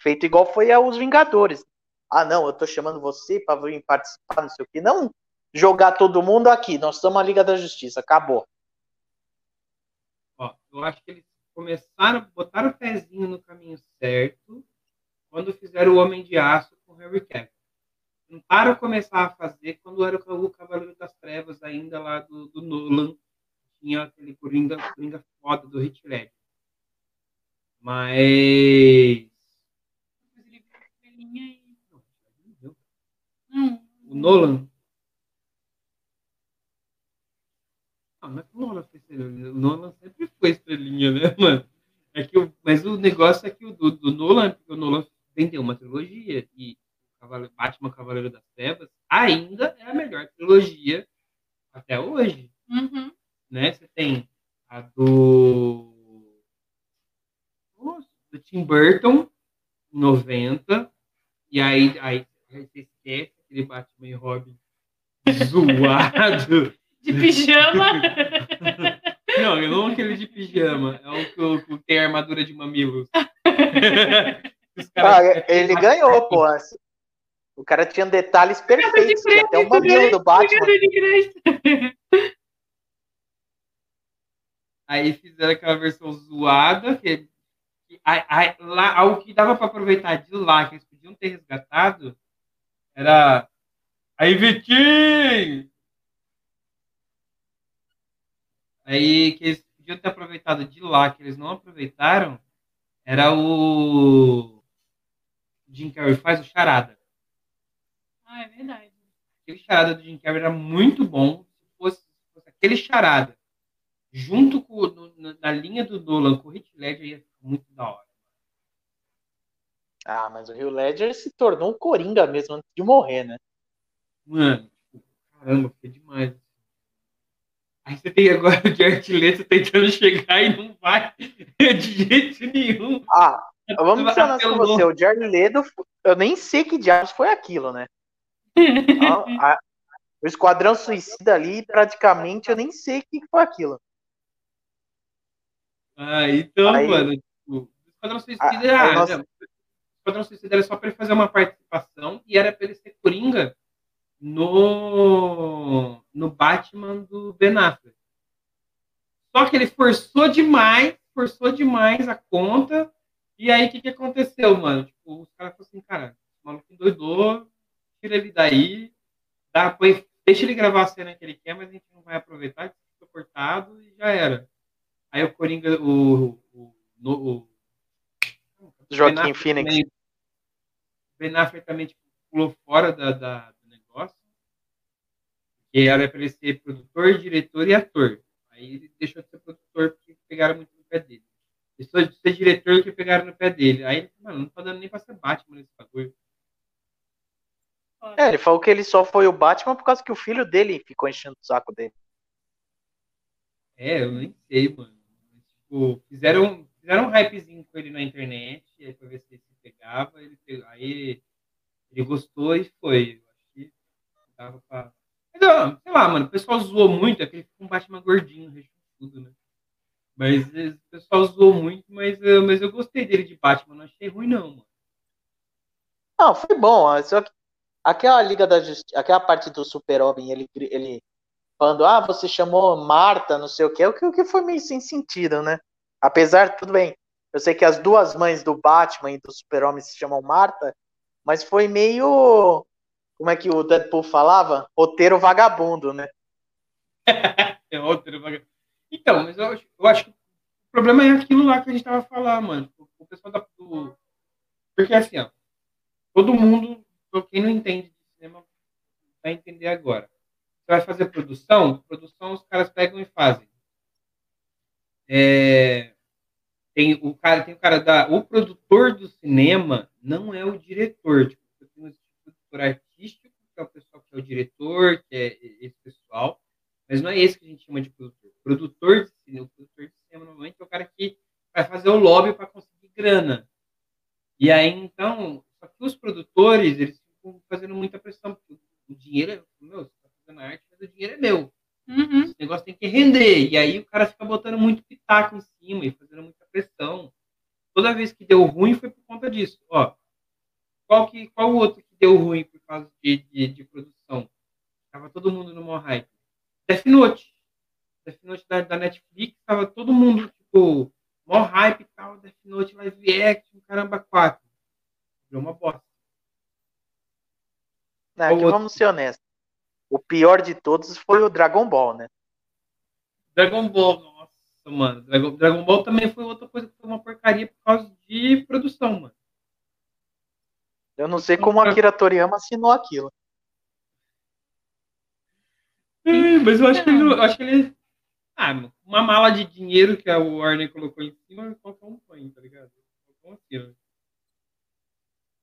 Feito igual foi aos Vingadores. ah, não, eu tô chamando você para vir participar, não sei o quê. Não jogar todo mundo aqui, nós estamos a Liga da Justiça, acabou. Ó, eu acho que eles começaram, botaram o pezinho no caminho certo quando fizeram o Homem de Aço com o Henry Cavill. Tentaram começar a fazer quando era o Cavaleiro das Trevas ainda lá do, do Nolan. Tinha aquele Coringa, Coringa foda do Hit Ledger. Mas... O Nolan? Ah, mas o Nolan foi estrelinha. O Nolan sempre foi estrelinha, né, mano? É que o, mas o negócio é que o do, do Nolan, porque o Nolan vendeu uma trilogia e Cavaleiro, Batman Cavaleiro das Trevas ainda é a melhor trilogia até hoje. Uhum. Né? Você tem a do, do Tim Burton, 90, e aí, aí você esquece aquele Batman e Robin zoado. De pijama? não, não aquele de pijama, é o que, tem armadura de mamilos. ah, ele ganhou, pô. O cara tinha detalhes perfeitos, tinha até o mamilo do Batman. Aí fizeram aquela versão zoada, que, que a, a, lá, o que dava para aproveitar de lá, que eles podiam ter resgatado, era. Aí, Vitinho! Aí que eles podiam ter aproveitado de lá, que eles não aproveitaram, era o. Jim Carrey faz o charada. Ah, é verdade. Aquele charada do Jim Carrey era muito bom. Se fosse, se fosse aquele charada junto com no, na linha do Nolan com o Heath Ledger ia ficar muito da hora. Ah, mas o Rio Ledger se tornou um coringa mesmo antes de morrer, né? Mano, tipo, caramba, foi demais. Aí você tem agora o Jared Leto tentando chegar e não vai de jeito nenhum. Ah, vamos ser honestos com você. O Jared Leto, eu nem sei que diabos foi aquilo, né? a, a, o Esquadrão Suicida ali, praticamente, eu nem sei o que foi aquilo. Ah, então, Aí, mano, tipo, o Esquadrão Suicida, a, ah, nossa... né? o Esquadrão Suicida era só para ele fazer uma participação e era para ele ser Coringa no, no Batman do Ben Affleck. Só que ele forçou demais, forçou demais a conta. E aí, o que, que aconteceu, mano? Tipo, os caras falaram assim, cara, o maluco endoidou, tira ele daí, dá, põe, deixa ele gravar a cena que ele quer, mas a gente não vai aproveitar, que fica cortado e já era. Aí o Coringa, o. o, o, o Joaquim Phoenix. Também, ben Affleck também tipo, pulou fora da, da. Que era para ele ser produtor, diretor e ator. Aí ele deixou de ser produtor porque pegaram muito no pé dele. Deixou de ser diretor que pegaram no pé dele. Aí ele falou, mano, não tá dando nem pra ser Batman nesse bagulho. É, ele falou que ele só foi o Batman por causa que o filho dele ficou enchendo o saco dele. É, eu nem sei, mano. Tipo, fizeram, fizeram um hypezinho com ele na internet, aí pra ver se ele se pegava, ele pegou, aí ele gostou e foi. Eu acho que dava pra. Sei lá, mano, o pessoal zoou muito, aquele um Batman gordinho, tudo, né? Mas o pessoal zoou muito, mas, mas eu gostei dele de Batman, não achei ruim, não, mano. Não, foi bom. Só que aquela Liga da Justiça, aquela parte do Super-Homem, ele, ele falando, ah, você chamou Marta, não sei o que, o que, o que foi meio sem sentido, né? Apesar, tudo bem, eu sei que as duas mães do Batman e do Super-Homem se chamam Marta, mas foi meio, como é que o Deadpool falava? Roteiro vagabundo, né? é roteiro vagabundo. Então, mas eu, eu acho que o problema é aquilo lá que a gente tava falando, mano. O pessoal da, do... Porque assim, ó, todo mundo quem não entende de cinema vai entender agora. Você vai fazer produção, produção os caras pegam e fazem. É, tem o cara, tem o cara da, o produtor do cinema não é o diretor. Tipo, tem um produtor artístico que é o pessoal que é o diretor, que é esse pessoal, mas não é esse que a gente chama de produtor. Produtor de cinema, o produtor de cinema normalmente é o cara que vai fazer o lobby para conseguir grana. E aí então, só que os produtores eles fazendo muita pressão, porque o dinheiro é meu, você tá fazendo arte, mas o dinheiro é meu. Uhum. Esse negócio tem que render. E aí o cara fica botando muito pitaco em cima e fazendo muita pressão. Toda vez que deu ruim foi por conta disso. Ó, qual, que, qual o outro deu ruim por causa de, de, de produção. Tava todo mundo no maior hype. Death Note. Death Note da, da Netflix, tava todo mundo, tipo, mó hype e tal, Death Note live action, caramba, quatro. Virou uma bosta. É, Não, aqui vamos ser honestos. O pior de todos foi o Dragon Ball, né? Dragon Ball, nossa, mano. Dragon, Dragon Ball também foi outra coisa que foi uma porcaria por causa de produção, mano. Eu não sei como a Akira Toriyama assinou aquilo. É, mas eu acho que ele, eu acho que ele. Ah, uma mala de dinheiro que a Warner colocou em cima, qualquer um põe, tá ligado? Qualquer um assina.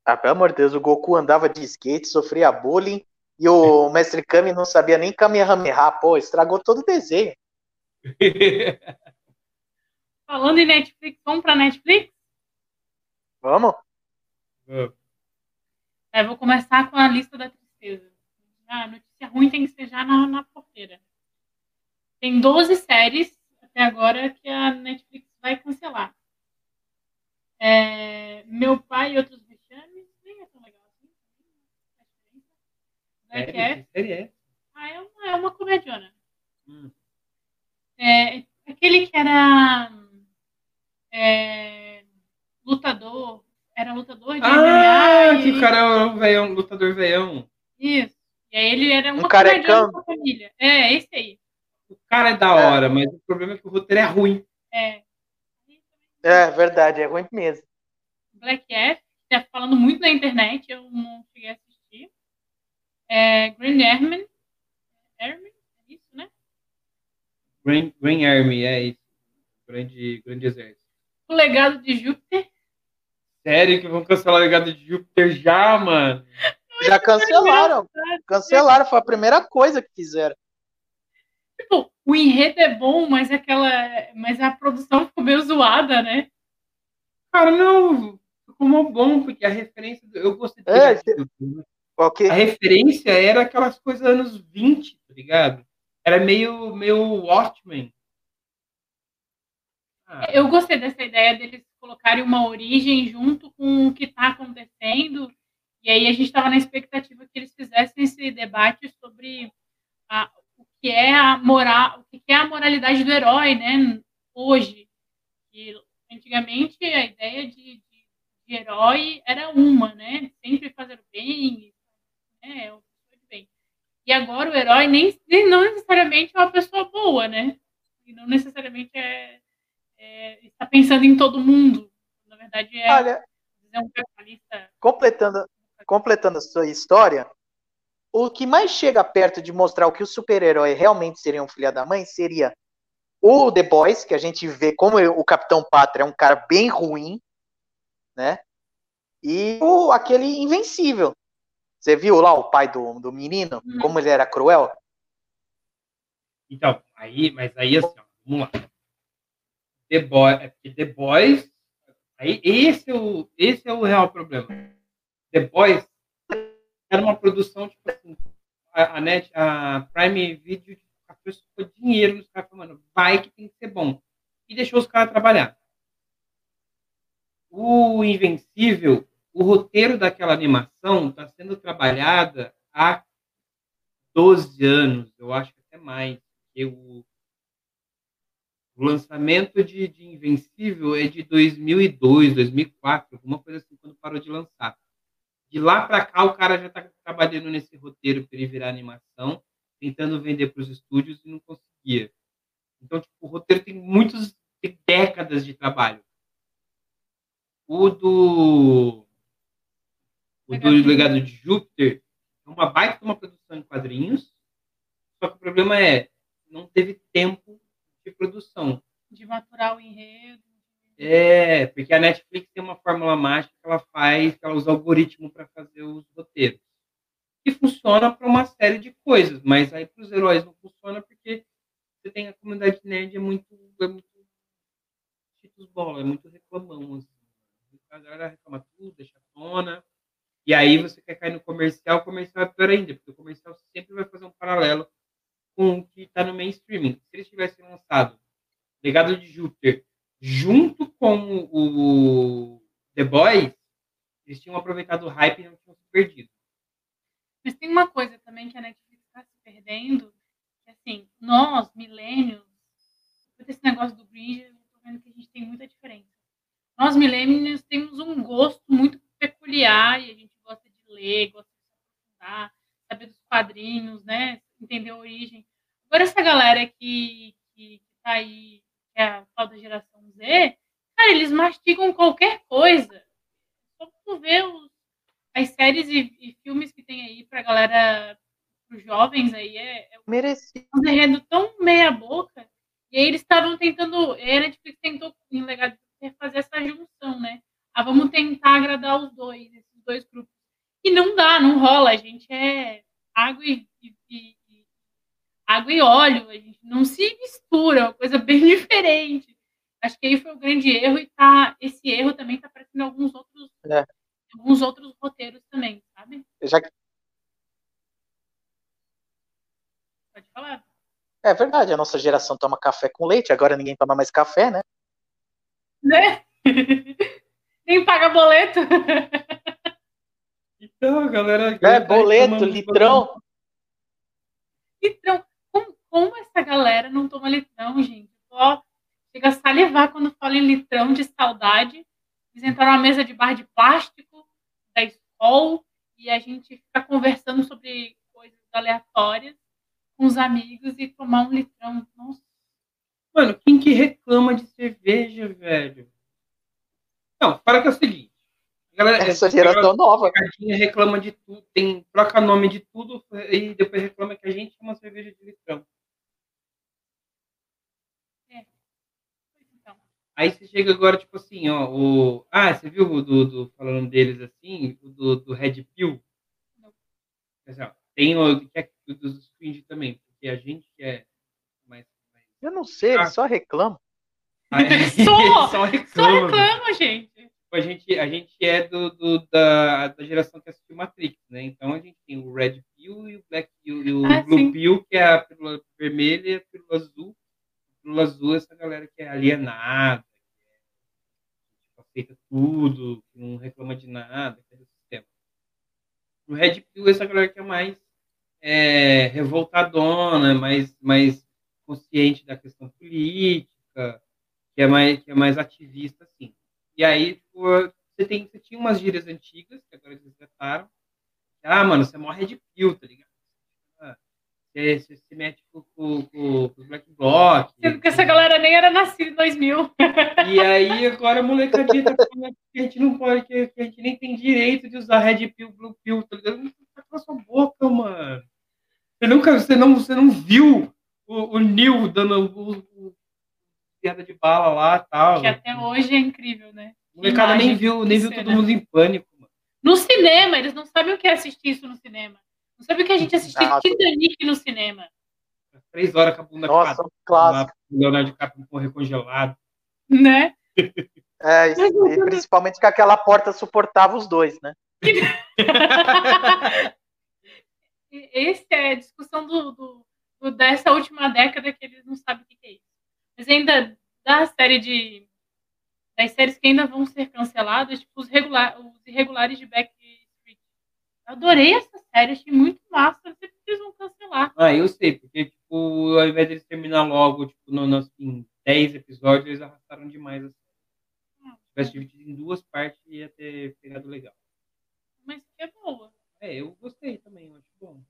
Ah, pelo amor de Deus, o Goku andava de skate, sofria bullying e o Mestre Kami não sabia nem Kamehameha. Pô, estragou todo o desenho. Falando em Netflix, vamos pra Netflix? Vamos? É, vou começar com a lista da tristeza. Ah, a notícia ruim tem que ser já na, na porteira. Tem 12 séries até agora que a Netflix vai cancelar. É, Meu Pai e Outros Vexames, nem é tão legal assim. F, que série é? ah, é uma, é uma comediona. Hum. É, aquele que era é, lutador, era lutador de Ah, MMA que e- o cara é um veião, lutador veião. Isso. E aí ele era uma Um carecão. comediante com a família. É, esse aí. O cara é da É. hora, mas o problema é que o roteiro é ruim. É. É verdade, é ruim mesmo. Black F, que tá falando muito na internet, eu não cheguei a assistir. É, Green Airman. Airman? É isso, né? Green, Green Army, é isso. Grande, grande exército. O Legado de Júpiter. Sério que vão cancelar o legado de Júpiter já, mano? Já cancelaram. Cancelaram, foi a primeira coisa que fizeram. Tipo, o enredo é bom, mas aquela. Mas a produção ficou meio zoada, né? Cara, não. Ficou bom, porque a referência. do- Eu gostei do É, Júpiter, né? Ok? A referência era aquelas coisas anos 20, tá ligado? Era meio, meio Watchmen. Ah, Eu gostei dessa ideia deles colocarem uma origem junto com o que está acontecendo. E aí a gente estava na expectativa que eles fizessem esse debate sobre a- o que é a moral, o que é a moralidade do herói, né? Hoje, e antigamente a ideia de, de, de herói era uma, né? Sempre fazer o bem, né? O pessoa de bem. E agora o herói nem, nem não necessariamente é uma pessoa boa, né? E não necessariamente é é, está pensando em todo mundo. Na verdade, é, Olha, é um capitalista. completando, completando a sua história, o que mais chega perto de mostrar o que o super-herói realmente seria um filho da mãe seria o The Boys, que a gente vê como o Capitão Pátria é um cara bem ruim, né? E o, aquele Invencível. Você viu lá o pai do, do menino, Uhum. como ele era cruel? Então, aí, mas aí assim, ó, vamos lá. The Boys, é The Boys, aí esse é o, esse é o real problema. The Boys era uma produção, tipo assim, a, a, Net, a Prime Video aplicou dinheiro nos caras, falando, vai que tem que ser bom. E deixou os caras trabalhar. O Invencível, o roteiro daquela animação está sendo trabalhada há 12 anos, eu acho que até mais. O lançamento de, de Invencível é de 2002, 2004, alguma coisa assim, quando parou de lançar. De lá para cá, o cara já está trabalhando nesse roteiro para ele virar animação, tentando vender para os estúdios e não conseguia. Então, tipo, o roteiro tem muitas décadas de trabalho. O do o do Legado de Júpiter é uma baita de uma produção em quadrinhos, só que o problema é não teve tempo de produção. De maturar o enredo. É, porque a Netflix tem uma fórmula mágica que ela faz, que ela usa algoritmo para fazer os roteiros. Que funciona para uma série de coisas, mas aí para os heróis não funciona porque você tem a comunidade nerd é muito é muito cheetos bola, é muito reclamão assim. A galera reclama tudo, deixa tona. E aí você quer cair no comercial, o comercial é pior ainda, porque o comercial sempre vai fazer um paralelo com o que está no mainstream. Se eles tivessem lançado Legado de Júpiter junto com o The Boys, eles tinham aproveitado o hype e não tinham se perdido. Mas tem uma coisa também que a Netflix está se perdendo que, assim, nós, milênios, com esse negócio do Gringe, eu tô vendo que a gente tem muita diferença. Nós, milênios, temos um gosto muito peculiar e a gente gosta de ler, gosta de aprofundar, saber dos quadrinhos, né? Entender a origem. Agora, essa galera que, que, que tá aí, que é a tal da geração Z, cara, eles mastigam qualquer coisa. Só tu ver os, as séries e, e, filmes que tem aí pra galera, pros jovens aí, é, é um enredo tão meia boca. E aí eles estavam tentando, a Netflix tentou, em legado, fazer essa junção, né? Ah, vamos tentar agradar os dois, esses dois grupos. E não dá, não rola. A gente é água e, e água e óleo, a gente não se mistura, é uma coisa bem diferente. Acho que aí foi o grande erro e tá, esse erro também está aparecendo em alguns outros, é. alguns outros roteiros também, sabe? Já... Pode falar. É verdade, a nossa geração toma café com leite, agora ninguém toma mais café, né? Né? Nem paga boleto. Então, galera. É, boleto, litrão. Litrão como essa galera não toma litrão, gente? Só chega a salivar quando fala em litrão de saudade. Eles entraram na mesa de bar de plástico da escola e a gente fica conversando sobre coisas aleatórias com os amigos e tomar um litrão. Nossa. Mano, quem que reclama de cerveja, velho? Não, para que é o seguinte. Galera, essa geração nova. reclama de tudo, tem, troca nome de tudo e depois reclama que a gente chama cerveja de litrão. Aí você chega agora, tipo assim, ó, o... Ah, você viu o do, do falando deles assim, o do, do Red Pill? Não. Tem o que é dos Fringe também, porque a gente é mais... mais... Eu não sei, ah. ele só reclama. Ah, só, só reclama, só reclama gente. Tipo, a gente. A gente é do, do da, da geração que assistiu Matrix, né? Então a gente tem o Red Pill e o Black Pill e o ah, Blue sim. Pill, que é a pílula vermelha e a pílula azul. A pílula azul é essa galera que é alienada, aceita tudo, que não reclama de nada, que é do sistema. O Red Pill é essa galera que é mais é, revoltadona, mais, mais consciente da questão política, que é mais, que é mais ativista, assim. E aí, tipo, você, tem, você tinha umas gírias antigas, que agora eles resgataram. Ah, mano, você morre de pill, tá ligado? Você, você se mete com, com, com, com os Black Bloc. Sendo que essa galera nem era nascida em 2000. E aí agora a molecadinha tá falando que a gente não pode, que, a gente nem tem direito de usar Red Pill, Blue Pill, tá ligado? Tá com a sua boca, mano. Você nunca, você não, você não viu o, o Neil dando o, o piada de bala lá e tal. Que até hoje é incrível, né? O molecada nem viu, nem viu todo mundo em pânico, mano. No cinema, eles não sabem o que é assistir isso no cinema. Não sabe o que a gente assistiu ah, Titanic no cinema. Três horas com a bunda Nossa, clássico. O Leonardo DiCaprio morrer congelado. Né? É, e principalmente que aquela porta suportava os dois, né? Essa é a discussão do, do, do, dessa última década que eles não sabem o que é isso. Mas ainda da série de. Das séries que ainda vão ser canceladas, tipo os, regular, os irregulares de Back Adorei essa série, achei muito massa. Eu sei que eles vão cancelar. Ah, eu sei, porque, tipo, ao invés de eles terminar logo, tipo, no, no, em 10 episódios, eles arrastaram demais a série. Se tivesse dividido em duas partes, ia ter pegado legal. Mas que é boa. É, eu gostei também, eu acho bom.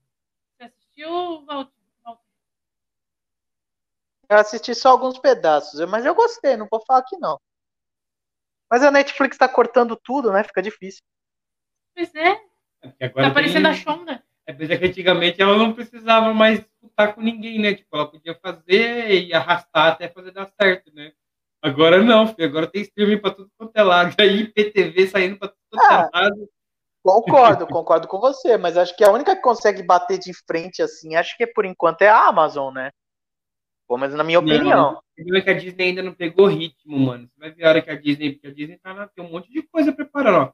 Você assistiu, Walter? Eu assisti só alguns pedaços, mas eu gostei, não vou falar que não. Mas a Netflix tá cortando tudo, né? Fica difícil. Pois é, é tá parecendo tem... a Shonda. É, porque é que antigamente ela não precisava mais disputar com ninguém, né? Tipo, ela podia fazer e arrastar até fazer dar certo, né? Agora não, filho. Agora tem streaming pra tudo quanto é lado. Aí PTV saindo pra tudo quanto é ah, lado. Concordo, concordo com você, mas acho que a única que consegue bater de frente assim, acho que por enquanto é a Amazon, né? Pô, mas na minha opinião. Não, é que a Disney ainda não pegou ritmo, mano. Você vai ver a hora que a Disney, porque a Disney tá na, tem um monte de coisa preparando, ó.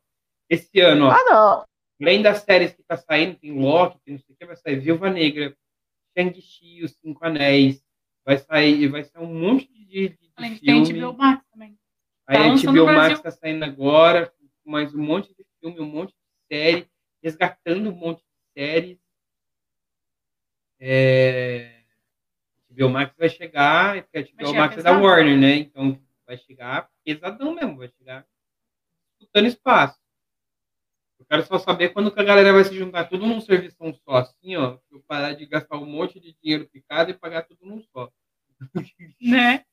Esse ano, ó. Ah, não. Além das séries que tá saindo, tem Loki, tem não sei o que, vai sair Viúva Negra, Shang-Chi, Os Cinco Anéis, vai sair, vai sair um monte de, de, de Além filme. Tem HBO Max também. Aí tá a HBO Max tá saindo agora, com mais um monte de filme, um monte de série, resgatando um monte de séries. é, HBO Max vai chegar, porque a Vai HBO chegar Max é da. Warner, né? Então vai chegar pesadão mesmo, vai chegar disputando espaço. Quero só saber quando que a galera vai se juntar tudo num serviço só, assim, ó. Eu parar de gastar um monte de dinheiro picado e pagar tudo num só. Né?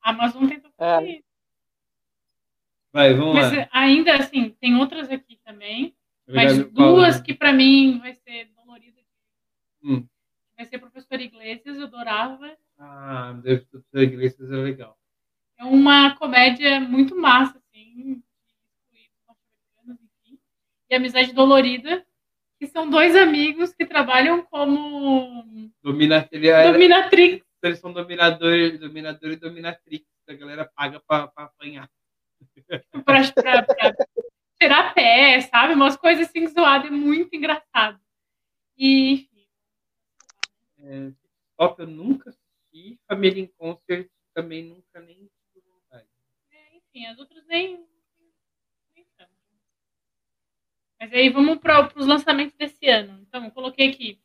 A Amazon tentou fazer É. isso. Vai, vamos Mas lá. ainda assim, tem outras aqui também. Mas Obrigado, Paulo. duas que pra mim vai ser dolorida. Hum. Vai ser Professor Iglesias, eu adorava. Ah, céu, Iglesias é legal. É uma comédia muito massa, assim. de norte-americanos, enfim. E Amizade Dolorida, que são dois amigos que trabalham como Domina, ele é- dominatrix. eles são dominador, dominador e dominatrix. A galera paga pra apanhar. pra, pra, pra tirar pé, sabe? Umas coisas assim zoadas, é muito engraçado. E, enfim, É, Top eu nunca assisti. Família em Concert também nunca nem tive vontade. é, enfim, as outras nem. nem tanto. Mas aí vamos para os lançamentos desse ano. Então, eu coloquei aqui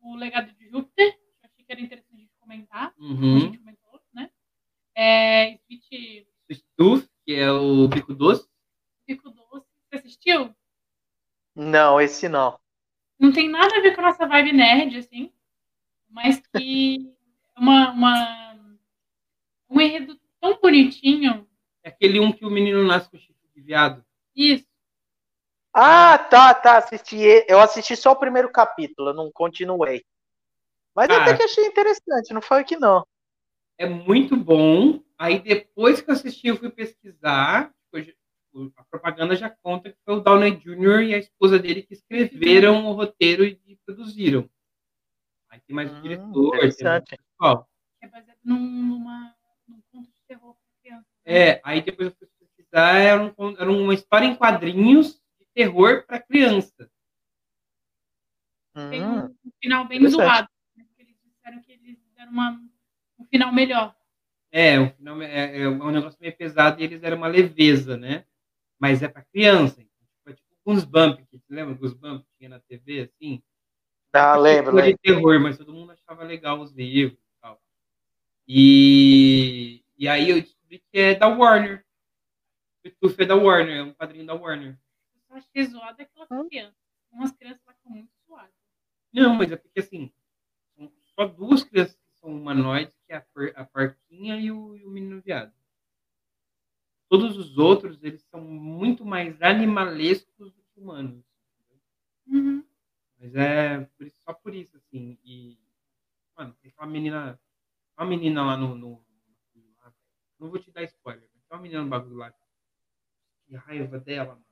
o Legado de Júpiter, que eu achei que era interessante de comentar, como a Uhum. gente comentou, né? É, Switch Stuff, que é o Pico Doce. Pico Doce. Você assistiu? Não, esse não. não tem nada a ver com a nossa vibe nerd, assim, mas que é uma, uma, um enredo tão bonitinho. É aquele um que o menino nasce com chifre de viado. Isso. Ah, tá, tá. Assisti. Eu assisti só o primeiro capítulo, não continuei. Mas Ah. até que achei interessante, não foi que não. É muito bom. Aí depois que eu assisti, eu fui pesquisar. A propaganda já conta que foi o Downey Jr. e a esposa dele que escreveram o roteiro e produziram. Aí tem mais o Hum, diretor, tem mais o pessoal. É baseado num, numa, num conto de terror para criança. né? É, aí depois eu fui pesquisar, era, um, era uma história em quadrinhos de terror para criança. Tem Hum, um, um final bem zoado. né? Eles disseram que eles deram uma, um final melhor. É, o final é, é um negócio meio pesado e eles eram uma leveza, né? Mas é para criança. Então, tipo, é tipo Goosebump, que você lembra Goosebump que tinha na TV, assim? ah, lembro, Foi lembro. de terror, mas todo mundo achava legal os livros e tal. E, e aí eu descobri que é da Warner. O Tuf é da Warner, é um quadrinho da Warner. Eu só achei zoado aquelas Hum. crianças. Umas crianças lá que são muito zoadas. Não, mas é porque assim, são só duas crianças que são humanoides, que é a, a porquinha e o, e o menino viado. Todos os outros, eles são muito mais animalescos do que humanos. Uhum. Mas é por isso- só por isso, assim. E, mano, tem uma menina. Uma menina lá no. no- no- não vou te dar spoiler, mas tem uma menina no bagulho lá. Que raiva dela, mano.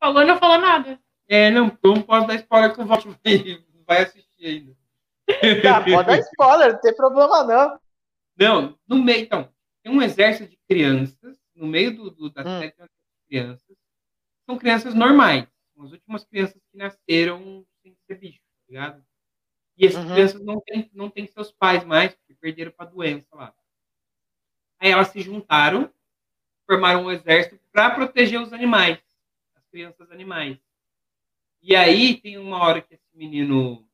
Falou e não falou nada. É, não, eu não posso dar spoiler que o Volte vai, vai assistir ainda. Tá, pode dar spoiler, não tem problema não. Não, no meio, então, tem um exército de crianças, no meio do, do- da Hum. série tem de crianças, são crianças normais, são as últimas crianças que nasceram sem ser bicho, tá ligado? E essas Uhum. crianças não têm não têm seus pais mais, porque perderam pra doença lá. Aí elas se juntaram, formaram um exército para proteger os animais, as crianças animais. E aí tem uma hora que esse menino,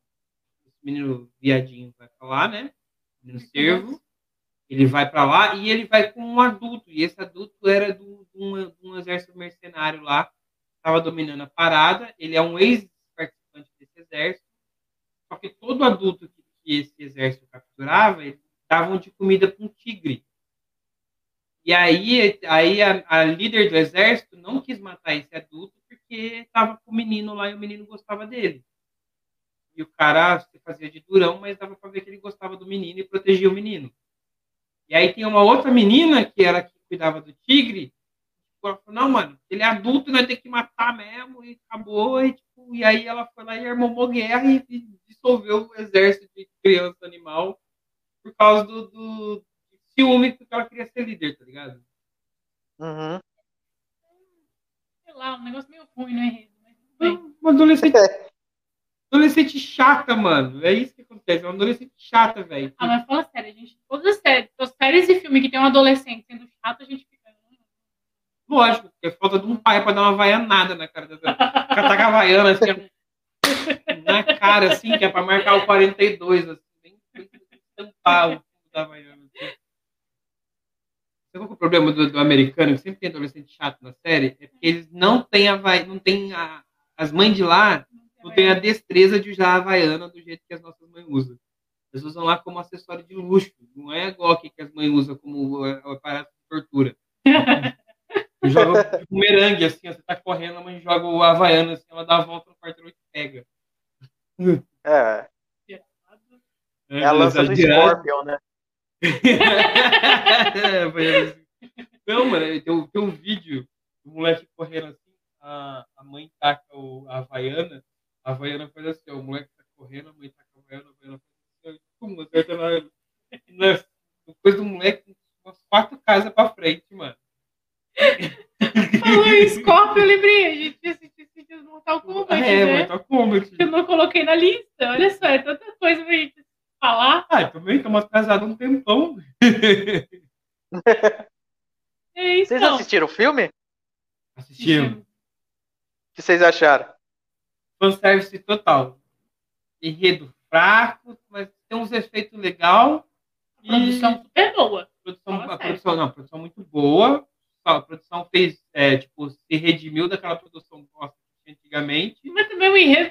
esse menino viadinho vai lá, né? Menino cervo. Ele vai para lá e ele vai com um adulto. E esse adulto era do, de, um, de um exército mercenário lá, estava dominando a parada. Ele é um ex-participante desse exército. Só que todo adulto que, que esse exército capturava, davam de comida para um tigre. E aí, aí a, a líder do exército não quis matar esse adulto porque estava com o menino lá e o menino gostava dele. E o cara se fazia de durão, mas dava para ver que ele gostava do menino e protegia o menino. E aí tem uma outra menina que era que cuidava do tigre. Ela falou, não, mano, ele é adulto, nós temos que matar mesmo, e acabou. E, tipo, e aí ela foi lá e armou uma guerra e, e dissolveu o exército de criança animal por causa do, do ciúme porque ela queria ser líder, tá ligado? Uhum. Sei lá, um negócio meio ruim, né? Mas. Uma adolescente, adolescente chata, mano. É isso que acontece, é uma adolescente chata, velho. Ah, mas fala sério, gente. Todas as séries, as séries e filme que tem um adolescente sendo chato, a gente fica. "Hum, Lógico, porque é falta de um pai pra dar uma vaianada na cara dessa. Cataca havaiana, assim, na cara, assim, que é pra marcar o 42, assim, bem, tampar o da Havaiana. Assim. Sabe é o problema do, do, americano, que sempre tem adolescente chato na série? É porque eles não têm a, não tem a, as mães de lá não têm a destreza de usar a Havaiana do jeito que as nossas mães usam. Eles usam lá como acessório de luxo, não é igual que as mães usam como o aparato de tortura. joga um bumerangue, assim, você tá correndo, a mãe joga o Havaiana, assim, ela dá a volta no quarteirão e pega. É. É a lança do Scorpion, né? é, não, mano, tem, tem um vídeo do moleque correndo assim, a, a mãe taca o, a Havaiana, a Havaiana faz assim, ó, o moleque tá correndo, a mãe taca a Havaiana, a Havaiana faz assim, pum, acerta na, na, depois do moleque, umas quatro casas pra frente, mano. Falou em Scorpion, eu lembrei, a gente assistiu esse no Mortal Kombat, é, né? Mortal Kombat. Eu não coloquei na lista, olha só, é tanta coisa pra gente falar. Ah, também estamos atrasados um tempão. É isso, Vocês assistiram o filme? Assistimos. O que vocês acharam? Fanservice total. Enredo fraco, mas tem uns efeitos legais. A produção super boa. Produção, Fala a sério. produção, não, produção muito boa. A produção fez, é, tipo, se redimiu daquela produção tinha antigamente. Mas também o enredo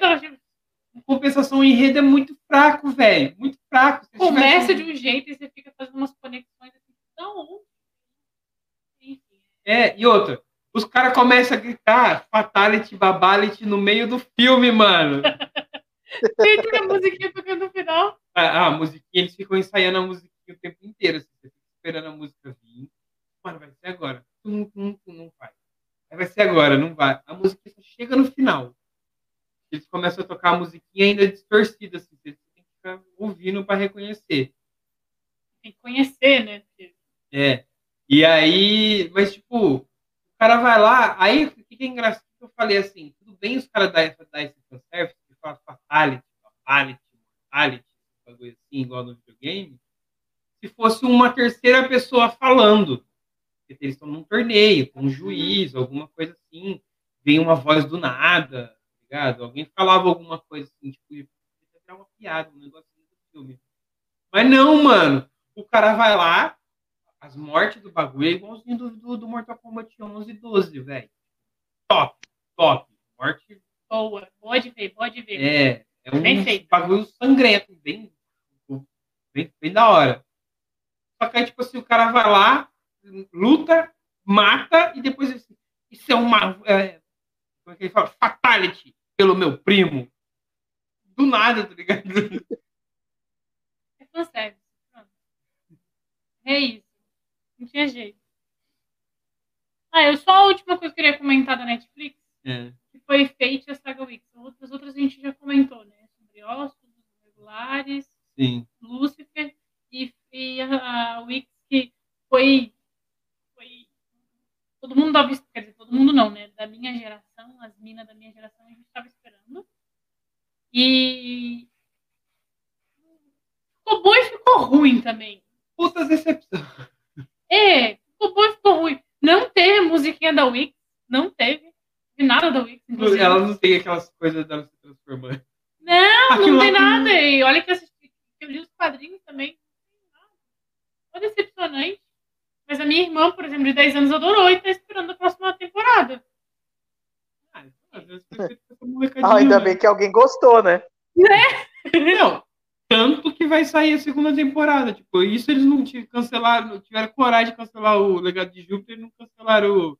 Em compensação, o enredo é muito fraco, velho. Muito fraco. Se começa tivesse- de um jeito e você fica fazendo umas conexões assim, tão Enfim. É, e outra. Os caras começam a gritar Fatality, Babality no meio do filme, mano. Tem a musiquinha tocando no final. a, a musiquinha, eles ficam ensaiando a musiquinha o tempo inteiro. Assim, você fica esperando a música vir. Mano, vai ser agora. Tum, tum, tum, não vai. Aí vai ser agora, não vai. A música só chega no final. Eles começam a tocar a musiquinha ainda distorcida, assim. Você tem que ficar ouvindo para reconhecer. Tem que conhecer, né? É. E aí, mas tipo, cara vai lá, aí o que é engraçado que eu falei assim, tudo bem os caras dar, dar esse fanservice, que fala fatality, fatality, esse bagulho assim, igual no videogame, se fosse uma terceira pessoa falando. Porque eles estão num torneio, com um juiz, alguma coisa assim, vem uma voz do nada, tá ligado? Alguém falava alguma coisa assim, tipo, era uma piada, um negócio do filme. Mas não, mano. O cara vai lá, as mortes do bagulho é igualzinho do, do, do Mortal Kombat 11 e 12, velho. Top, top. Morte boa, pode ver, pode ver. é, é um Bem feito. bagulho sangrento, bem, bem, bem da hora. Só que aí, tipo assim, o cara vai lá, luta, mata, e depois assim, isso é uma. É, como é que ele fala? Fatality pelo meu primo. Do nada, tá ligado? É fanservice. É isso. Não tinha jeito. Ah, eu só a última coisa que eu queria comentar da Netflix, É. que foi Fate e a Saga Wix. Outras, outras a gente já comentou, né? Sobre Ossos, Regulares, Sim. Lúcifer e, e a, a Wix que foi, foi. Todo mundo tava, quer dizer, todo mundo não, né? Da minha geração, as minas da minha geração, a gente estava esperando. E. Ficou bom e ficou ruim também. Putas decepção. É, ficou bom e ficou ruim. Não teve musiquinha da Wix, não teve. De nada da Wix, inclusive. Ela não tem aquelas coisas dela se transformando. Não, Aquilo não tem lá- nada. E olha que eu assisti, que eu li os quadrinhos também. Não tem nada. Foi decepcionante. Mas a minha irmã, por exemplo, de 10 anos, adorou e tá esperando a próxima temporada. Ah, às vezes Ah, ainda né? bem que alguém gostou, né? Não, tanto que vai sair a segunda temporada. Tipo, isso eles não cancelaram, não tiveram coragem de cancelar o Legado de Júpiter e não cancelaram o.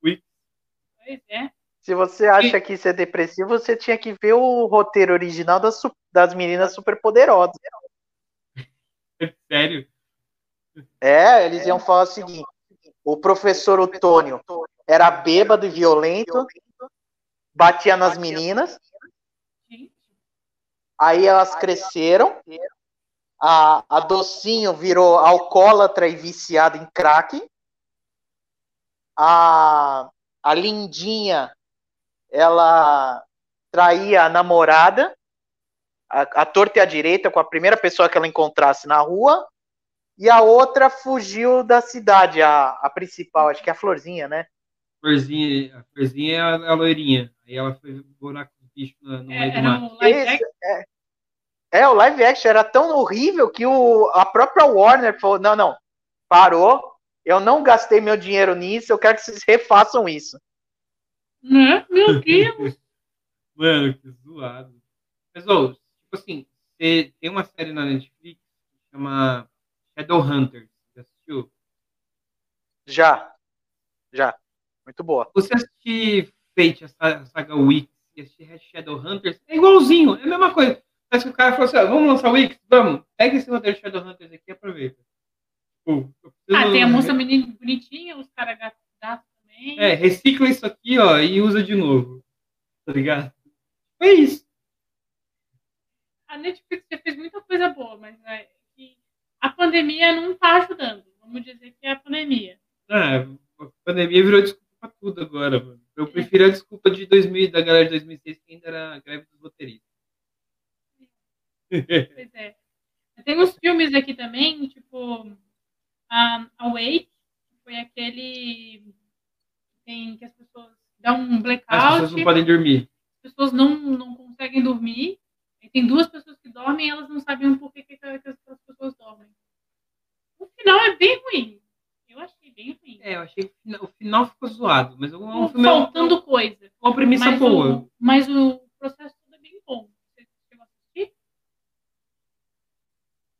Pois é. Se você acha que isso é depressivo, você tinha que ver o roteiro original das, das meninas superpoderosas. Sério. É, eles iam falar o seguinte: o professor Otônio era bêbado e violento, batia nas meninas, aí elas cresceram, a, a Docinho virou alcoólatra e viciada em crack, a, a Lindinha, ela traía a namorada, a, a torta e a direita com a primeira pessoa que ela encontrasse na rua, e a outra fugiu da cidade, a, a principal, acho que é a Florzinha, né? Florzinha, a Florzinha é a, a loirinha. Aí ela foi morar no, É, meio do um Esse- action. é, é, o live action era tão horrível que o, a própria Warner falou: não, não, parou. Eu não gastei meu dinheiro nisso, eu quero que vocês refaçam isso. Né? Meu Deus. Mano, que zoado. Mas, ô, tipo assim, você- tem uma série na Netflix que chama Shadowhunters. Já assistiu? Já. Já. Muito boa. Você assistir Fate, a sa- saga Wix, e assistir Shadowhunters, é igualzinho, é a mesma coisa. Parece que o cara falou assim, ó, vamos lançar o Wix? Vamos. Pega esse roteiro Shadowhunters aqui e aproveita. Preciso- Ah, tem a moça meni- bonitinha, os caras gatos também. É, recicla isso aqui, ó, e usa de novo. Tá ligado? É isso. A Netflix já fez muita coisa boa, mas é que a pandemia não tá ajudando. Vamos dizer que é a pandemia. Ah, a pandemia virou desculpa pra tudo agora, mano. Eu prefiro a desculpa de 2000, da galera de 2006, que ainda era a greve dos roteiristas. Pois é. Tem uns filmes aqui também, tipo a Awake, que foi aquele que tem que as pessoas dá um As blackout, pessoas não podem dormir. as pessoas não, não conseguem dormir. E tem duas pessoas que dormem e elas não sabem por que, que aquelas pessoas dormem. O final é bem ruim. Eu achei bem ruim. É, eu achei que o final- o final ficou zoado, mas é um Ficou filme faltando coisa. com uma premissa Mas boa. o, mas o processo todo é bem bom. Você chegou a assistir?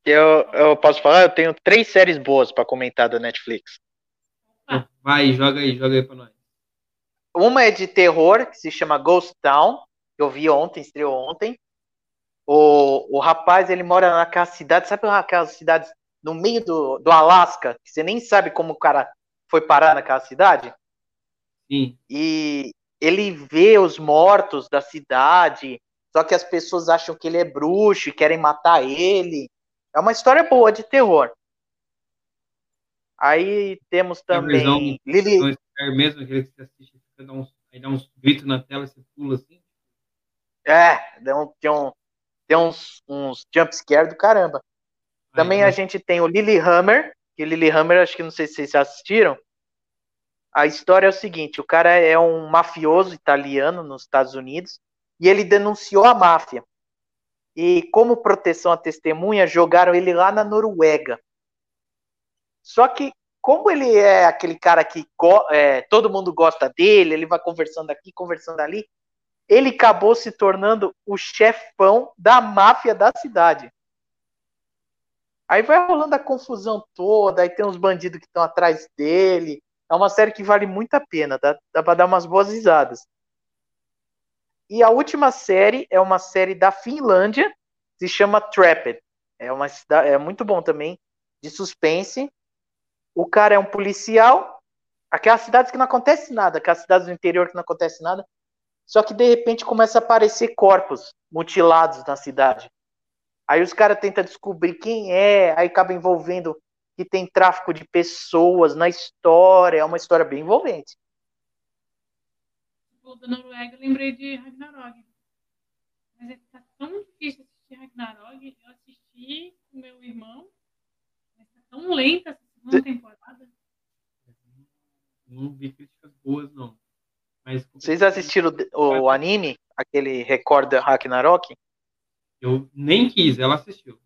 Eu, eu posso falar? Eu tenho três séries boas pra comentar da Netflix. Ah. Vai, joga aí, joga aí pra nós. Uma é de terror, que se chama Ghost Town, que eu vi ontem, estreou ontem. O, o rapaz, ele mora naquela cidade, sabe aquelas cidades no meio do, do Alasca, que você nem sabe como o cara foi parar naquela cidade? Sim. E ele vê os mortos da cidade, só que as pessoas acham que ele é bruxo e querem matar ele. É uma história boa de terror. Aí temos também Lily, Então, esse cara mesmo, aquele que você assiste, você dá uns, aí dá uns gritos na tela e você pula assim. É, tem, um, tem, um, tem uns, uns jumpscare do caramba. Também Aí, a gente tem o Lilyhammer, que Lilyhammer, acho que não sei se vocês assistiram. A história é o seguinte: o cara é um mafioso italiano nos Estados Unidos e ele denunciou a máfia. E, como proteção à testemunha, jogaram ele lá na Noruega. Só que, como ele é aquele cara que é, todo mundo gosta dele, ele vai conversando aqui, conversando ali, ele acabou se tornando o chefão da máfia da cidade. Aí vai rolando a confusão toda, aí tem uns bandidos que estão atrás dele. É uma série que vale muito a pena, dá, dá pra dar umas boas risadas. E a última série é uma série da Finlândia, se chama Trapped. É, uma, é muito bom também, de suspense. O cara é um policial, aquelas cidades que não acontece nada, aquelas cidades do interior que não acontece nada. Só que de repente começa a aparecer corpos mutilados na cidade. Aí os caras tentam descobrir quem é, aí acaba envolvendo que tem tráfico de pessoas na história, é uma história bem envolvente. Da Noruega, eu lembrei de Ragnarok. Mas é tá tão difícil assistir Ragnarok. Eu assisti com meu irmão. Mas tá tão lenta essa segunda temporada. Não vi críticas boas, não. Mas Vocês assistiram o, o anime, aquele Record Ragnarok? Eu nem quis, ela assistiu.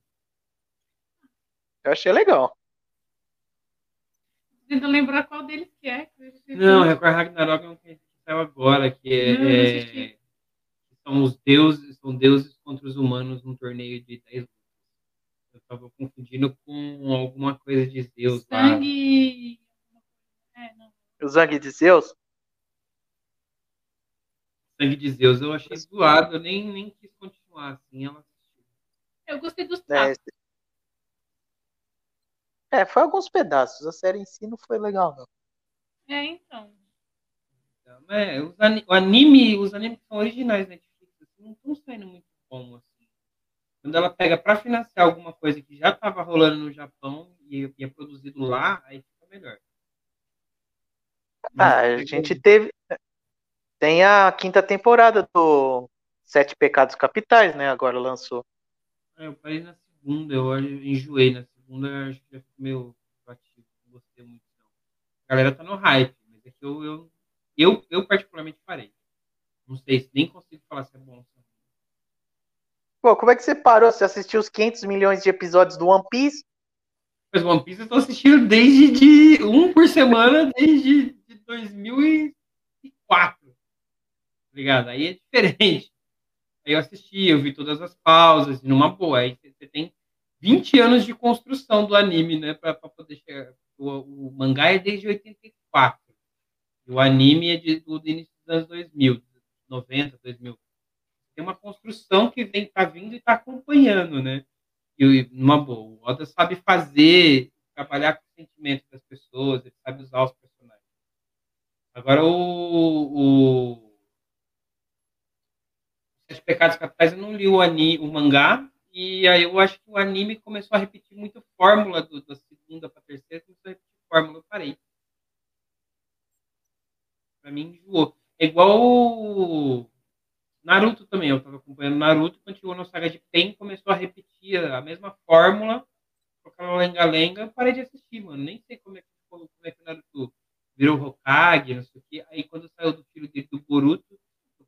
Eu achei legal. Tentando lembrar qual deles que é. Não, Record Ragnarok é um que saiu agora, que é, Não, não é- são os deuses, são deuses contra os humanos num torneio de 10 lutas. Eu tava confundindo com alguma coisa de Zeus lá. Sangue. É, não. O Zang de Zeus? Sangue de Zeus. Eu achei zoado, eu nem, nem quis continuar assim. Ela assistiu. Eu gostei dos É, traços. é, foi alguns pedaços. A série em si não foi legal, não. É, então. É, os o anime, os animes que são originais da Netflix assim, não estão saindo muito bom assim. Quando ela pega para financiar alguma coisa que já estava rolando no Japão e, e é produzido lá, aí fica melhor. Ah, a gente teve. Tem a quinta temporada do Sete Pecados Capitais, né? Agora lançou. É, eu parei na segunda, eu enjoei na segunda, eu acho que já ficou meio batido, não gostei muito não. A galera tá no hype, mas é que eu, eu, eu, eu particularmente parei. Não sei, nem consigo falar se é bom. Pô, como é que você parou? Você assistiu os 500 milhões de episódios do One Piece? Mas One Piece eu tô assistindo desde de um por semana, desde de 2004. Tá ligado? Aí é diferente. Aí eu assisti, eu vi todas as pausas, numa boa. Aí você tem 20 anos de construção do anime, né? Pra, pra poder chegar. O, o, mangá é desde 84. E o anime é de, do, do início dos anos 2000, 90, 2000 tem uma construção que vem tá vindo e está acompanhando, né? E numa boa, o Oda sabe fazer, trabalhar com o sentimento das pessoas, ele sabe usar os personagens. Agora o, o Sete Pecados Capitais eu não li o, ani, o mangá e aí eu acho que o anime começou a repetir muito fórmula do, da segunda para terceira, começou a repetir fórmula, eu parei. Para mim enjoou. É igual Naruto também, eu estava acompanhando Naruto, chegou na saga de Pen, começou a repetir a mesma fórmula, aquela lenga-lenga, parei de assistir, mano. Nem sei como é que, como é que o Naruto virou Hokage, não sei o quê. Aí quando saiu do filho dele, do Boruto,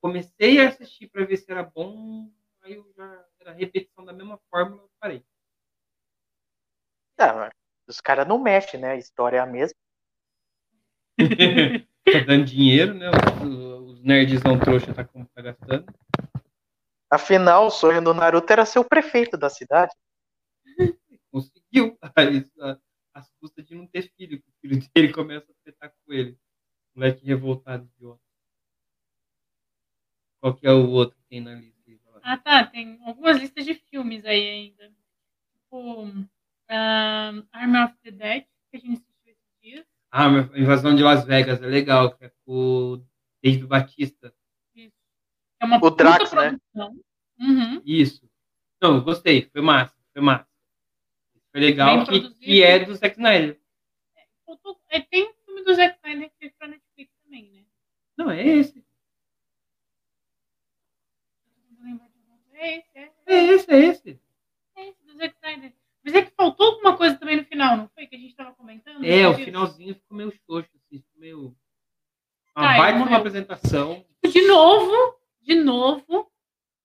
comecei a assistir para ver se era bom, aí eu já era repetição da mesma fórmula, eu parei. Não, os caras não mexem, né? A história é a mesma. tá dando dinheiro, né? Os, os nerdzão trouxa tá, tá gastando. Afinal, o sonho do Naruto era ser o prefeito da cidade. Conseguiu. As custas de não ter filho. O filho dele começa a tretar com ele. Moleque revoltado idiota. Qual que é o outro que tem na lista? Ah, tá. Tem algumas listas de filmes aí ainda. Tipo, um, Army of the Dead, que a gente assistiu esses dias. Ah, Invasão de Las Vegas, é legal, que é com o David Batista. Isso. É uma o Drax, né? Uhum. Isso. Não, gostei, foi massa, foi massa. Foi legal que, que, é do Zack Snyder. É, tem um filme do Zack Snyder que fez pra Netflix também, né? Não, é esse. É esse, é. É esse, é esse. É esse do Zack Snyder. Mas é que faltou alguma coisa também no final, não foi? Que a gente estava comentando? É, o finalzinho ficou meio xoxo, assim, ficou meio. Uma tá, baita uma apresentação. De novo, de novo,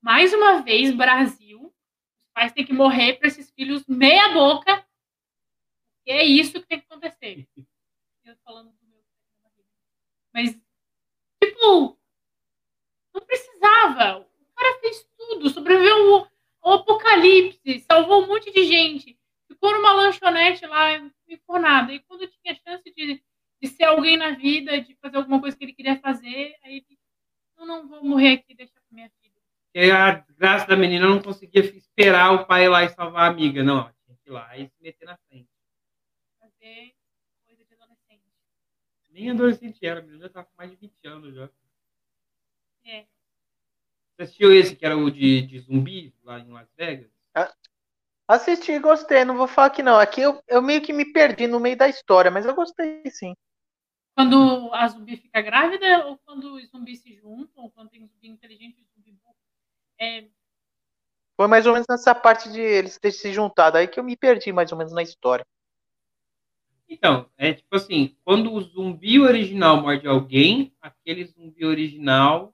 mais uma vez, Brasil. Os pais têm que morrer para esses filhos meia boca. E é isso que tem que acontecer. Eu falando do meu. Mas, tipo, não precisava. Tudo, sobreviveu o apocalipse, salvou um monte de gente. Ficou numa lanchonete lá, enfornada. E quando tinha chance de, de ser alguém na vida, de fazer alguma coisa que ele queria fazer, aí ele, eu não vou morrer aqui, deixa com minha filha. E a graça da menina não conseguia esperar o pai ir lá e salvar a amiga, não. Tinha que ir lá e se meter na frente. Fazer coisa de adolescente. Nem adolescente era, a menina já estava com mais de 20 anos já. É. Você assistiu esse que era o de, de zumbi lá em Las Vegas? Assisti, gostei. Não vou falar que não. Aqui eu, eu meio que me perdi no meio da história, mas eu gostei sim. Quando a zumbi fica grávida ou quando os zumbis se juntam, ou quando tem zumbi inteligente e zumbi burro? É... Foi mais ou menos nessa parte de eles terem se juntado aí que eu me perdi mais ou menos na história. Então, é tipo assim, quando o zumbi original morde alguém, aquele zumbi original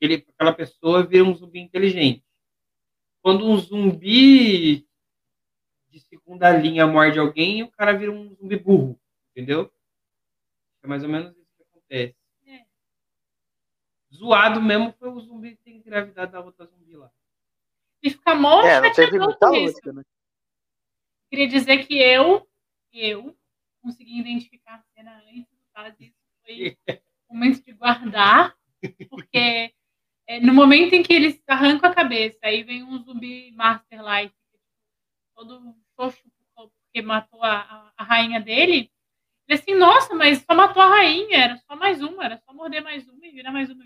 aquele, aquela pessoa vira um zumbi inteligente. Quando um zumbi de segunda linha morde alguém, o cara vira um zumbi burro, entendeu? É mais ou menos isso que acontece. É. Zoado mesmo foi o zumbi que tem engravidado da outra zumbi lá. E fica mó é, né? Queria dizer que eu, eu, consegui identificar a cena antes do caso. Isso foi momento de guardar, porque é, no momento em que eles arrancam a cabeça, aí vem um zumbi Master Light, todo xoxo, porque matou a, a, rainha dele. Ele assim, nossa, mas só matou a rainha, era só mais uma, era só morder mais uma e virar mais uma.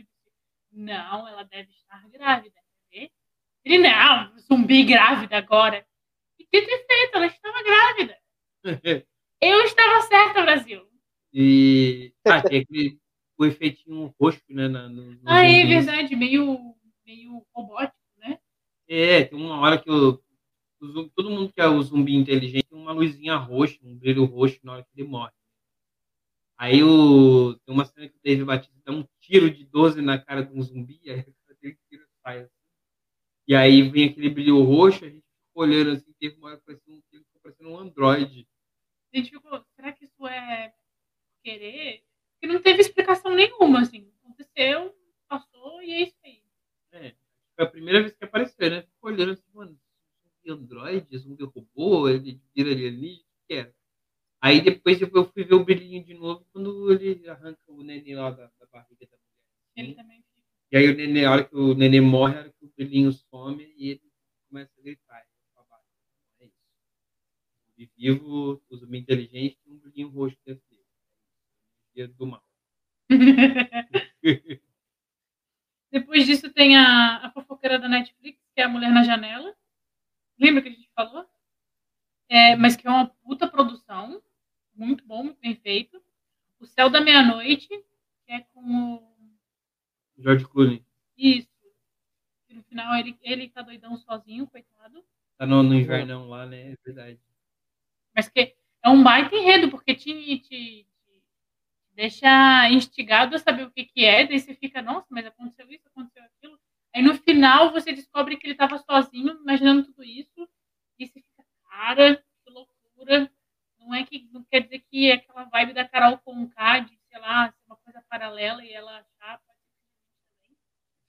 Não, ela deve estar grávida. Ele, não, zumbi grávida agora. E que ter feito, ela estava grávida. Eu estava certa, Brasil. E. Ah, tem aquele o efeitinho roxo, né? Na, no, ah, é verdade, meio, meio robótico, né? É, tem uma hora que o, o, todo mundo que é o zumbi inteligente tem uma luzinha roxa, um brilho roxo na hora que ele morre. Aí o, tem uma cena que o David Batista dá um tiro de 12 na cara de um zumbi, aí aquele tiro sai assim. E aí vem aquele brilho roxo, a gente ficou olhando assim, teve uma hora que parecia um, parecendo um androide. A gente ficou, será que isso é querer? Porque não teve explicação nenhuma, assim. Aconteceu, passou e é isso aí. É, foi a primeira vez que apareceu, né? Ficou olhando assim, mano, androide, zumbi robô, ele vira alienígena, o que era? Aí depois eu fui ver o brilhinho de novo quando ele arranca o neném lá da, da barriga da mulher. Ele também fica. E aí o neném, a hora que o neném morre, a hora que o brilhinho some e ele começa a gritar. É isso. Vivo, o zumbi inteligente um brilhinho roxo dentro dele. É do mal. Depois disso tem a, a fofoqueira da Netflix, que é a Mulher na Janela. Lembra que a gente falou? É, mas que é uma puta produção. Muito bom, muito bem feito. O Céu da Meia-Noite, que é com o... George Clooney. Isso. E no final ele, ele tá doidão sozinho, coitado. Tá no, no invernão lá, né? É verdade. Mas que é um baita enredo, porque te, te deixa instigado a saber o que, que é, daí você fica, nossa, mas aconteceu isso, aconteceu aquilo. Aí no final você descobre que ele estava sozinho, imaginando tudo isso, e você fica, cara, que loucura. Não é que não quer dizer que é aquela vibe da Carol Conká, de, sei lá, uma coisa paralela e ela achar.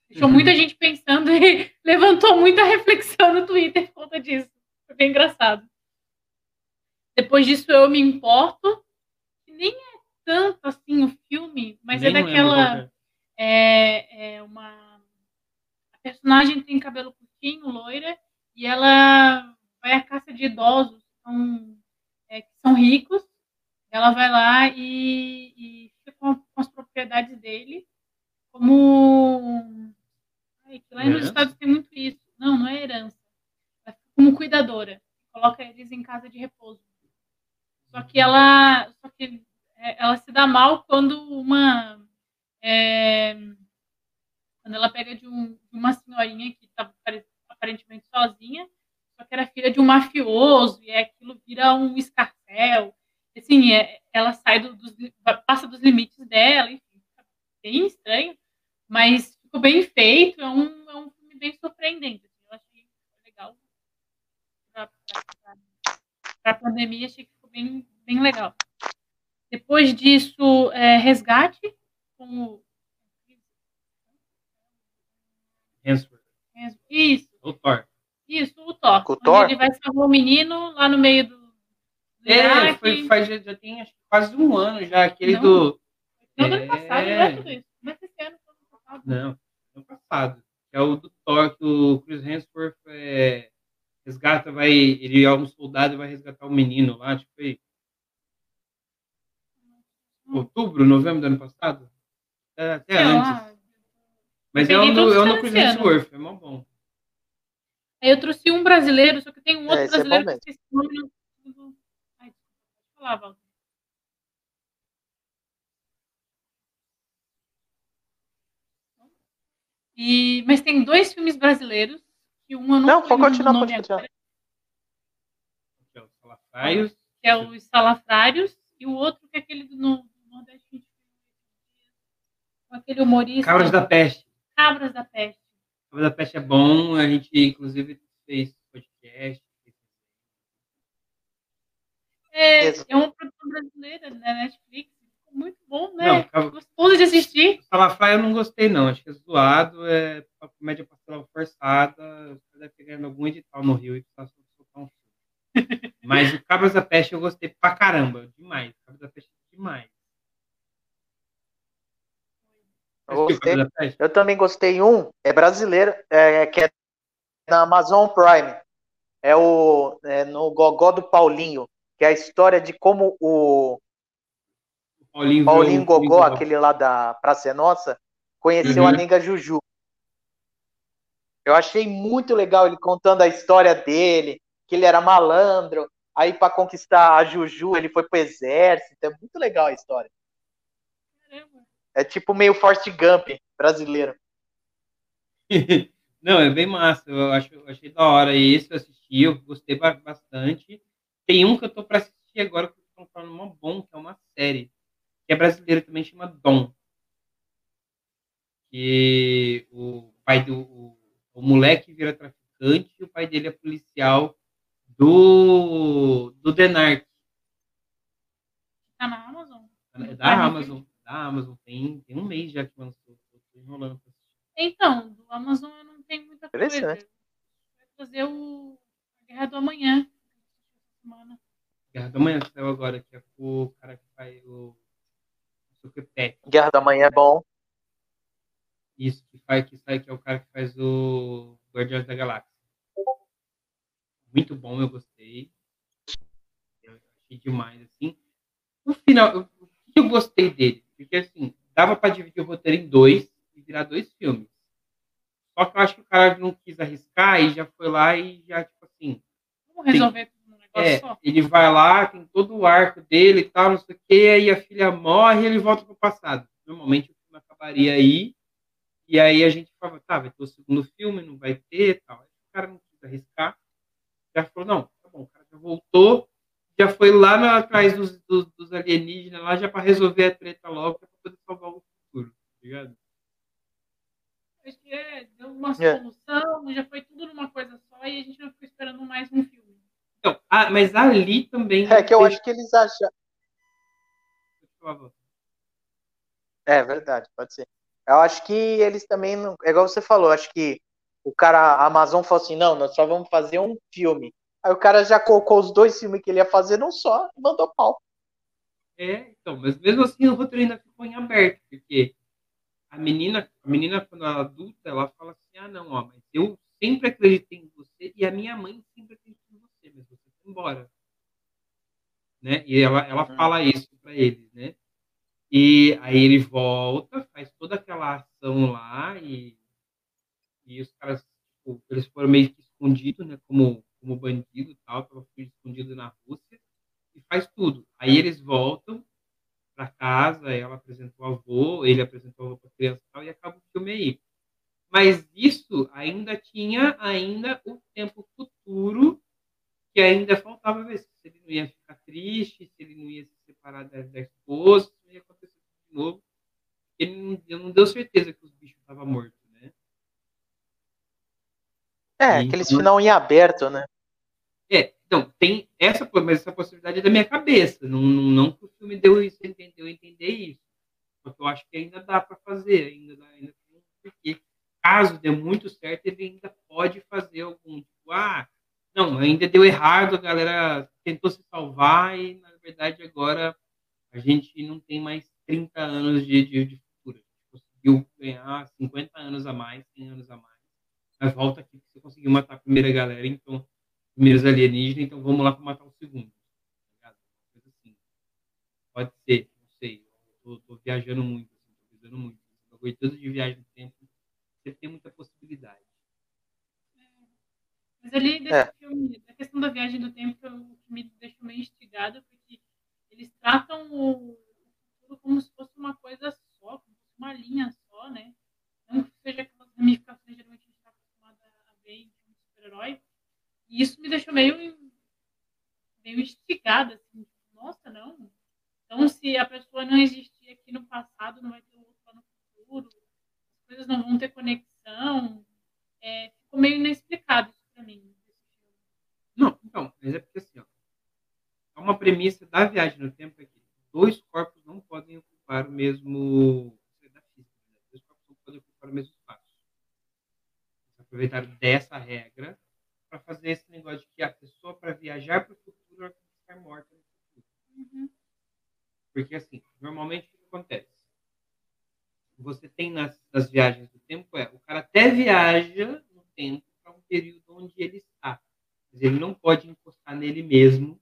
Deixou Uhum. muita gente pensando e levantou muita reflexão no Twitter por conta disso. Foi bem engraçado. Depois disso, eu me importo. que Nem é tanto assim o filme, mas Nem é daquela. É, é uma. A personagem tem cabelo curtinho, loira, e ela vai à caça de idosos que são, é, que são ricos. Ela vai lá e, e fica com, com as propriedades dele, como. Ai, lá nos? Estados tem muito isso. Não, não é herança. Ela fica como cuidadora. Coloca eles em casa de repouso. Só que ela, só que é, ela se dá mal quando uma é, quando ela pega de, um- de uma senhorinha que estava aparentemente sozinha, só que era filha de um mafioso e aquilo vira um escarcel. Assim, é, ela sai do- dos, passa dos limites dela, enfim, bem estranho, mas ficou bem feito. É um, é um filme bem surpreendente. assim, eu achei legal para a pandemia, achei que ficou bem, bem legal. Depois disso, é, Resgate, com o. Hemsworth. Isso, O Thor. isso, o Thor. O Thor? Ele vai salvar o menino lá no meio do. do É, foi, faz, já, já tem acho, quase um ano já, aquele Não. do. Não, do É. ano passado, não é tudo isso. Mas esse ano foi ano passado. Não, ano passado. É o do Thor, que o Chris Hemsworth é, resgata, vai. Ele é um soldado e vai resgatar o menino lá, tipo aí. Outubro, novembro do ano passado? É, até antes. lá. Mas é todos é Chris ano. Hemsworth, é mó bom. Aí eu trouxe um brasileiro, só que tem um outro esse é brasileiro que mesmo. eu esqueci o nome. Ai, desculpa, pode falar, Walter. E, mas tem dois filmes brasileiros, que um eu não, Não, pode continuar, o pode continuar. Que é o Salafraios. que é os Salafrários, e o outro que é aquele do, no, do Nordeste, com aquele humorista. Cabras da Peste. Cabras da Peste. Cabras da Peste é bom, a gente inclusive fez podcast. É, é uma produção brasileira da Netflix. Ficou muito bom, né? Não, Gostoso de assistir. Salafraia eu não gostei, não. Acho que é zoado, é uma comédia pastelão forçada. Você deve ter ganhado algum edital no Rio e precisa soltar um filme. Mas o Cabras da Peste eu gostei pra caramba. Demais. Cabras da Peste é demais. Eu gostei. Eu também gostei um, é brasileiro, é, que é na Amazon Prime. É o é no Gogó do Paulinho, que é a história de como o Paulinho, Paulinho Gogó, aquele lá da Praça é Nossa, conheceu Uhum. a Nega Juju. Eu achei muito legal ele contando a história dele, que ele era malandro, aí para conquistar a Juju ele foi pro exército. É muito legal a história. É tipo meio Forrest Gump brasileiro. Não, é bem massa. Eu acho, eu achei da hora esse, eu assisti, eu gostei ba- bastante. Tem um que eu tô pra assistir agora que estão falando mó bom, que é uma série. que é brasileira também, chama Dom. Que o pai do o, o moleque vira traficante e o pai dele é policial do, do Denark. Tá na Amazon? É da Amazon. Da Amazon. Tem, tem um mês já que lançou. Tô enrolando pra assistir. Então, do Amazon eu não tenho muita coisa. Vai fazer o a Guerra do Amanhã. Semana. Guerra da Manhã que saiu agora, que é o cara que faz o. Guerra da Manhã é bom. Isso, que faz, que sai, que é o cara que faz o Guardiões da Galáxia. Muito bom, eu gostei. Eu achei demais, assim. No final, eu- o que eu gostei dele? Porque, assim, dava pra dividir o roteiro em dois e virar dois filmes. Só que eu acho que o cara não quis arriscar e já foi lá e já, tipo assim, Vamos resolver tudo num negócio é, só? ele vai lá, tem todo o arco dele e tal, não sei o quê, aí a filha morre e ele volta pro passado. Normalmente o filme acabaria aí, e aí a gente fala, tá, vai ter o segundo filme, não vai ter e tal. Aí o cara não quis arriscar, já falou, não, tá bom, o cara já voltou, já foi lá na- atrás dos, dos, dos alienígenas lá, já para resolver a treta logo, pra poder salvar o futuro, tá ligado? Acho que é, deu uma É. solução, já foi tudo numa coisa só e a gente não ficou esperando mais um filme. Então, ah, mas ali também... É que eu acho que eles acham. É verdade, pode ser. Eu acho que eles também não. É igual você falou, acho que o cara, a Amazon falou assim: não, nós só vamos fazer um filme. Aí o cara já colocou os dois filmes que ele ia fazer num só e mandou pau. É, então, mas mesmo assim o roteiro ainda ficou em aberto, porque a menina, a menina quando ela é adulta, ela fala assim, ah não, ó, mas eu sempre acreditei em você e a minha mãe sempre acreditou em você, mas você foi embora. Né? E ela, ela Hum. fala isso para eles, né? E aí ele volta, faz toda aquela ação lá e, e os caras, tipo, eles foram meio que escondidos, né? Como, como bandido e tal, tava escondido na Rússia e faz tudo. Aí eles voltam para casa, ela apresenta o avô, ele apresenta o avô para criança e tal, e acaba o filme aí. Mas isso ainda tinha ainda o tempo futuro que ainda faltava ver se ele não ia ficar triste, se ele não ia se separar da, da esposa, se não ia acontecer tudo de novo. Ele não, ele não deu certeza que os bichos estavam mortos, né? É, E- aqueles final em aberto, né? É, então, tem essa, mas essa possibilidade é da minha cabeça. Não, não, não que o filme deu isso, entendeu entender isso. Porque eu acho que ainda dá para fazer, ainda dá, ainda porque caso dê muito certo, ele ainda pode fazer algum, tipo, ah, não, ainda deu errado, a galera tentou se salvar e, na verdade, agora a gente não tem mais 30 anos de, de, de futuro. Conseguiu ganhar 50 anos a mais, 100 anos a mais. Mas volta aqui você conseguiu matar a primeira galera, então primeiros alienígenas, então vamos lá para matar o segundo. tá assim. Pode ser, não sei. Eu tô, tô viajando muito, assim, tô visando muito. Esse bagulho todo de viagem no tempo, você tem muita possibilidade. Mas ali desse É. filme, da questão da viagem do tempo, o que me deixou meio instigada, porque eles tratam o futuro como se fosse uma coisa só, como se fosse uma linha só, né? Não que seja aquelas ramificações geralmente a gente está acostumado a ver em super-herói. E isso me deixou meio, meio instigada, assim, nossa, não. Então, se a pessoa não existir aqui no passado, não vai ter outro lá no futuro, as coisas não vão ter conexão. É, ficou meio inexplicado isso pra mim. Não, então, mas é porque assim, ó, é uma premissa da viagem no tempo é que dois corpos não podem ocupar o mesmo. é né? Dois corpos não podem ocupar o mesmo espaço. Eles aproveitaram dessa regra para fazer esse negócio de que a pessoa, para viajar para o futuro, ela tem que morta no futuro. Porque, assim, normalmente o que acontece? Você tem nas, nas viagens do tempo, é, o cara até viaja no tempo para um período onde ele está. Mas ele não pode encostar nele mesmo,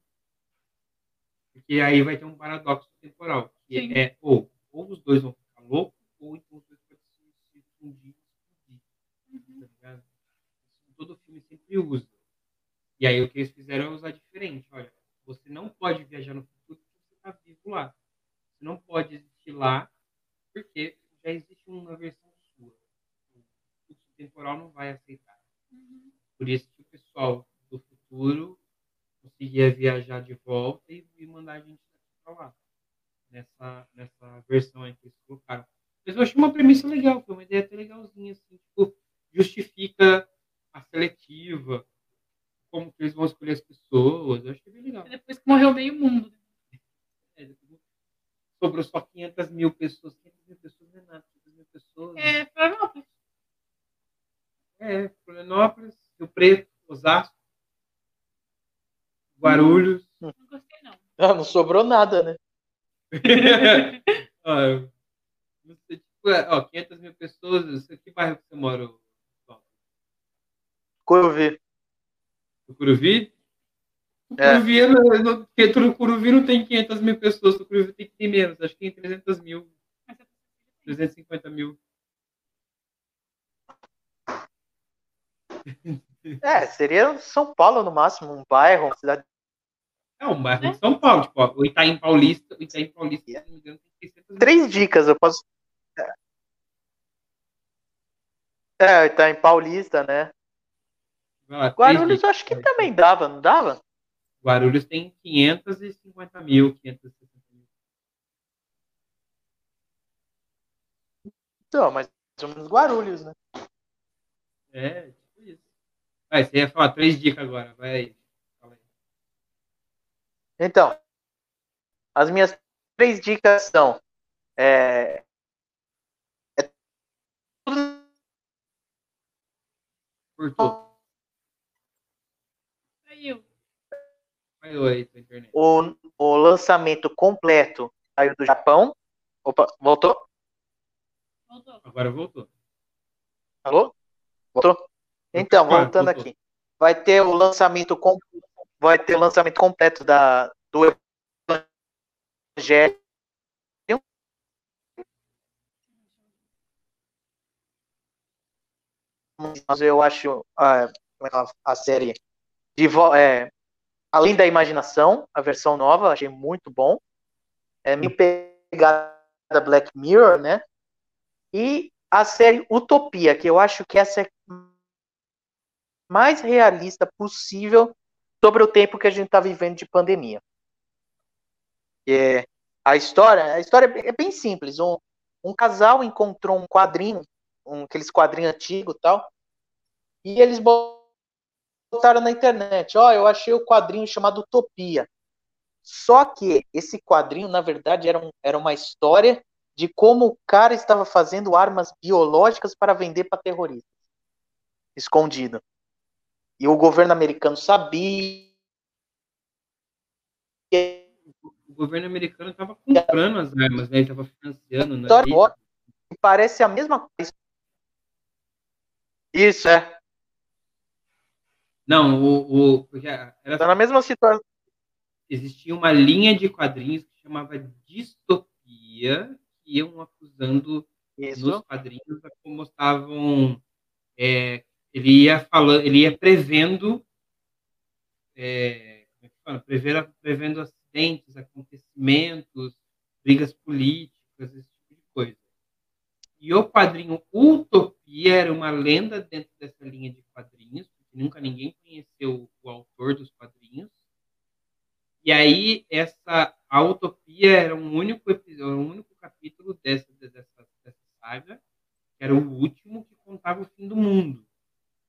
porque aí vai ter um paradoxo temporal, que Sim. é ou, ou os dois vão ficar loucos, ou então os dois podem se, se fundir e explodir. Tá ligado? Isso todo filme sempre usa. E aí o que eles fizeram é usar diferente. Olha, você não pode viajar no futuro porque você está vivo lá. Você não pode existir lá porque já existe uma versão sua. O fluxo temporal não vai aceitar. Por isso que o pessoal do futuro conseguia viajar de volta e, e mandar a gente para lá. nessa, nessa versão aí que eles colocaram. Mas eu achei uma premissa legal, foi uma ideia até legalzinha, assim, tipo, justifica a seletiva, como que eles vão escolher as pessoas, eu achei bem legal. Depois que morreu meio mundo. né? É, sobrou só 500 mil pessoas, 500 mil pessoas não é nada, 500 mil pessoas. É, Florianópolis. É, Florianópolis, Rio Preto, Osasco, Guarulhos. Não gostei, não. Ah, não sobrou nada, né? ó, eu- não sei, tipo, é, ó, 500 mil pessoas, que bairro que você mora? Curuvi. Curuvi? O É. Curuvi, é porque no Curuvi não tem 500 mil pessoas, no Curuvi tem que ter menos, acho que tem 300 mil, Mas é 350 mil. É, seria São Paulo no máximo, um bairro, uma cidade. É um bairro de São Paulo, tipo, ó, o Itaim Paulista, o Itaim Paulista, se não me engano, tem 600 mil. Três dicas, eu posso. É, tá em Paulista, né? Três Guarulhos dicas. eu acho que também dava, não dava? Guarulhos tem 550 mil, 560 mil. Então, mas menos Guarulhos, né? É, tipo isso. Vai, você ia falar três dicas agora, vai aí. Então, as minhas três dicas são. É, é tudo Cortou. Saiu. Vai oi, tua internet. O, o lançamento completo saiu do Japão. Opa, voltou? Voltou. Agora voltou. Alô? Voltou? Então, voltando voltou. aqui. Vai ter o lançamento com, vai ter o lançamento completo da do Evangelho. Mas eu acho a, a série de é, além da imaginação, a versão nova, achei muito bom. É meio pegada Black Mirror, né? E a série Utopia, que eu acho que essa é mais realista possível sobre o tempo que a gente está vivendo de pandemia. É, a história, a história é bem simples. Um, um casal encontrou um quadrinho, um, aqueles quadrinhos antigos tal, e eles botaram na internet. Ó, eu achei o quadrinho chamado Utopia. Só que esse quadrinho, na verdade, era, um, era uma história de como o cara estava fazendo armas biológicas para vender para terroristas. Escondido. E o governo americano sabia. O governo americano estava comprando as armas, né? Ele estava financiando. Né? Parece a mesma coisa. Isso, é. Não, o, o, porque era, Tá na mesma situação. existia uma linha de quadrinhos que chamava Distopia, que iam acusando Isso. nos quadrinhos como estavam. é, ele ia falando, ele ia prevendo. é, como é fala? Prevendo, acidentes, acontecimentos, brigas políticas, esse tipo de coisa. E o quadrinho Utopia era uma lenda dentro dessa linha de quadrinhos, nunca ninguém conheceu o autor dos quadrinhos. E aí, essa, a Utopia era um único episódio, um único capítulo dessa, dessa, dessa saga, que era o último que contava o fim do mundo.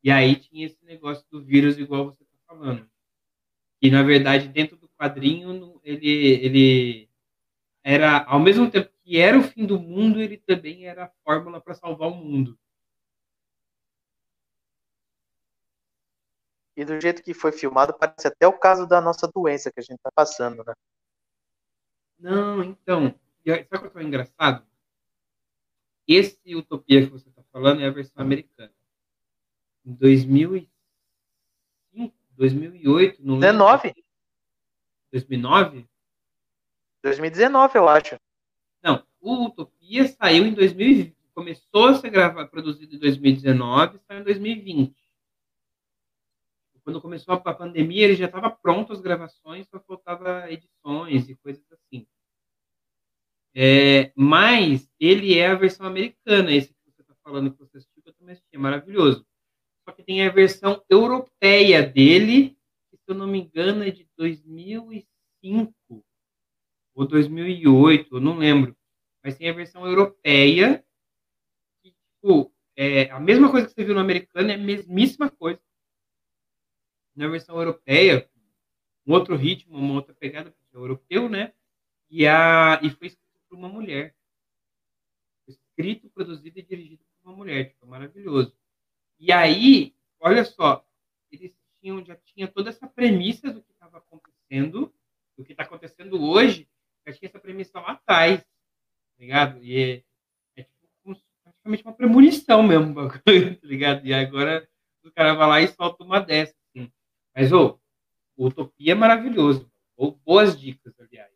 E aí tinha esse negócio do vírus, igual você está falando. E, na verdade, dentro do quadrinho, ele, ele era, ao mesmo tempo que era o fim do mundo, ele também era a fórmula para salvar o mundo. E do jeito que foi filmado, parece até o caso da nossa doença que a gente tá passando, né? Não, então, sabe o que é engraçado? Esse Utopia que você está falando é a versão americana. Em 2005, 2008, não lembro. 19? 2009? 2019, eu acho. Não, o Utopia saiu em 2020. Começou a ser gravado, produzido em 2019 saiu em 2020. Quando começou a pandemia, ele já estava pronto as gravações, só faltava edições e coisas assim. É, mas ele é a versão americana, esse que você está falando que você assistiu, que eu também assisti, é maravilhoso. Só que tem a versão europeia dele, que se eu não me engano é de 2005. ou 2008, eu não lembro. Mas tem a versão europeia, que, tipo, é a mesma coisa que você viu no americano, é a mesmíssima coisa. Na versão europeia, um outro ritmo, uma outra pegada, porque é europeu, né? E, a, e foi escrito por uma mulher. Escrito, produzido e dirigido por uma mulher, tipo, maravilhoso. E aí, olha só, eles tinham, já tinha toda essa premissa do que estava acontecendo, do que está acontecendo hoje, já tinha essa premissa lá atrás, tá ligado? E é, é tipo, praticamente uma premonição mesmo, tá ligado? E agora o cara vai lá e solta uma dessa. Mas, ô, Utopia é maravilhoso. Ou boas dicas, aliás.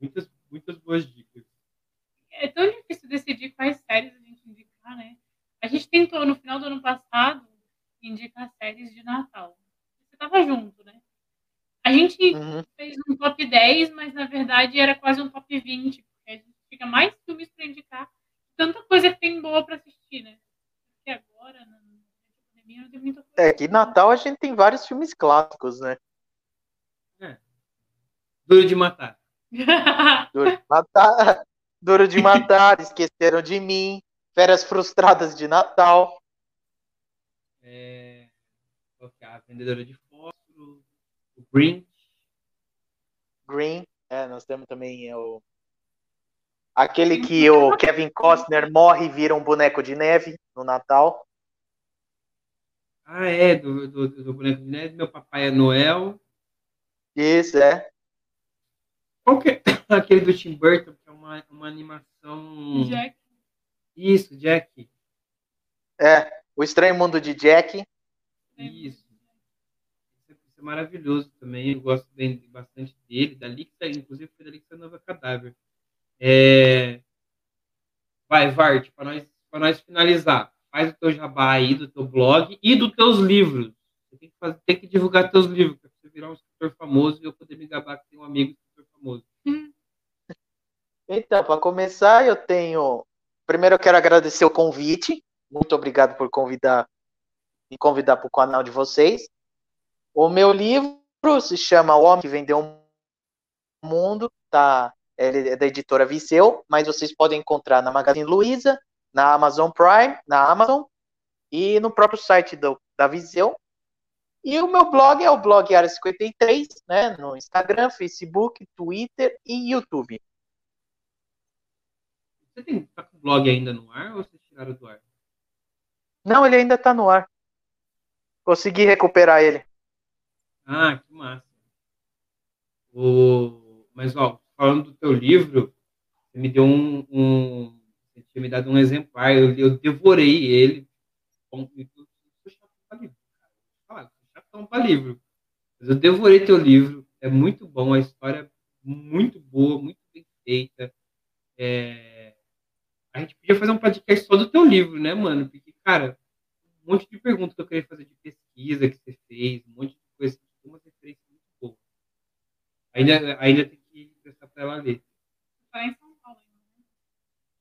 Muitas, muitas boas dicas. É tão difícil decidir quais séries a gente indicar, né? A gente tentou, no final do ano passado, indicar séries de Natal. Você tava junto, né? A gente uhum. fez um top 10, mas na verdade era quase um top 20, porque a gente fica mais filmes para indicar. Tanta coisa que tem boa para assistir, né? Porque agora, na pandemia, não tem muita coisa. É que Natal a gente tem vários filmes clássicos, né? É. Duro de matar. Duro de matar. Duro de matar, esqueceram de mim. Férias frustradas de Natal. É, é a vendedora de fósforo, o Green. Green, é, nós temos também é, o aquele que o Kevin Costner morre e vira um boneco de neve no Natal. Ah, é, do, do, do boneco de neve, meu papai é Noel. Isso, é. Qual que é aquele do Tim Burton, que é uma, uma animação. Jack. Isso, Jack. É, O Estranho Mundo de Jack. Isso. Isso é maravilhoso também. Eu gosto bem, bastante dele. Dali que inclusive foi que saiu Nova Cadáver. É... Vai, Vart, para nós, nós finalizar. Faz o teu jabá aí do teu blog e dos teus livros. Você tem que, fazer, tem que divulgar teus livros para você virar um escritor famoso e eu poder me gabar que tem um amigo escritor famoso. Então, para começar, eu tenho Primeiro eu quero agradecer o convite. Muito obrigado por convidar me convidar para o canal de vocês. O meu livro se chama O Homem que Vendeu o Mundo, tá? Ele é da editora Viseu, mas vocês podem encontrar na Magazine Luiza, na Amazon Prime, na Amazon e no próprio site do, da Viseu. E o meu blog é o blog Área 53, né? No Instagram, Facebook, Twitter e YouTube. Você tem, tá com o blog ainda no ar ou vocês tiraram do ar? Não, ele ainda tá no ar. Consegui recuperar ele. Ah, que massa. O... Mas, ó, falando do teu livro, você me deu um. um... Você tinha me dado um exemplar, eu, eu devorei ele. Eu sou chatão para chatão para livro. Mas eu devorei teu livro, é muito bom, a história é muito boa, muito bem feita. É a gente podia fazer um podcast só do teu livro, né, mano? Porque, cara, um monte de perguntas que eu queria fazer de pesquisa que você fez, um monte de coisa, uma referência muito boa. Ainda, ainda tem que prestar pra ela ler. Tá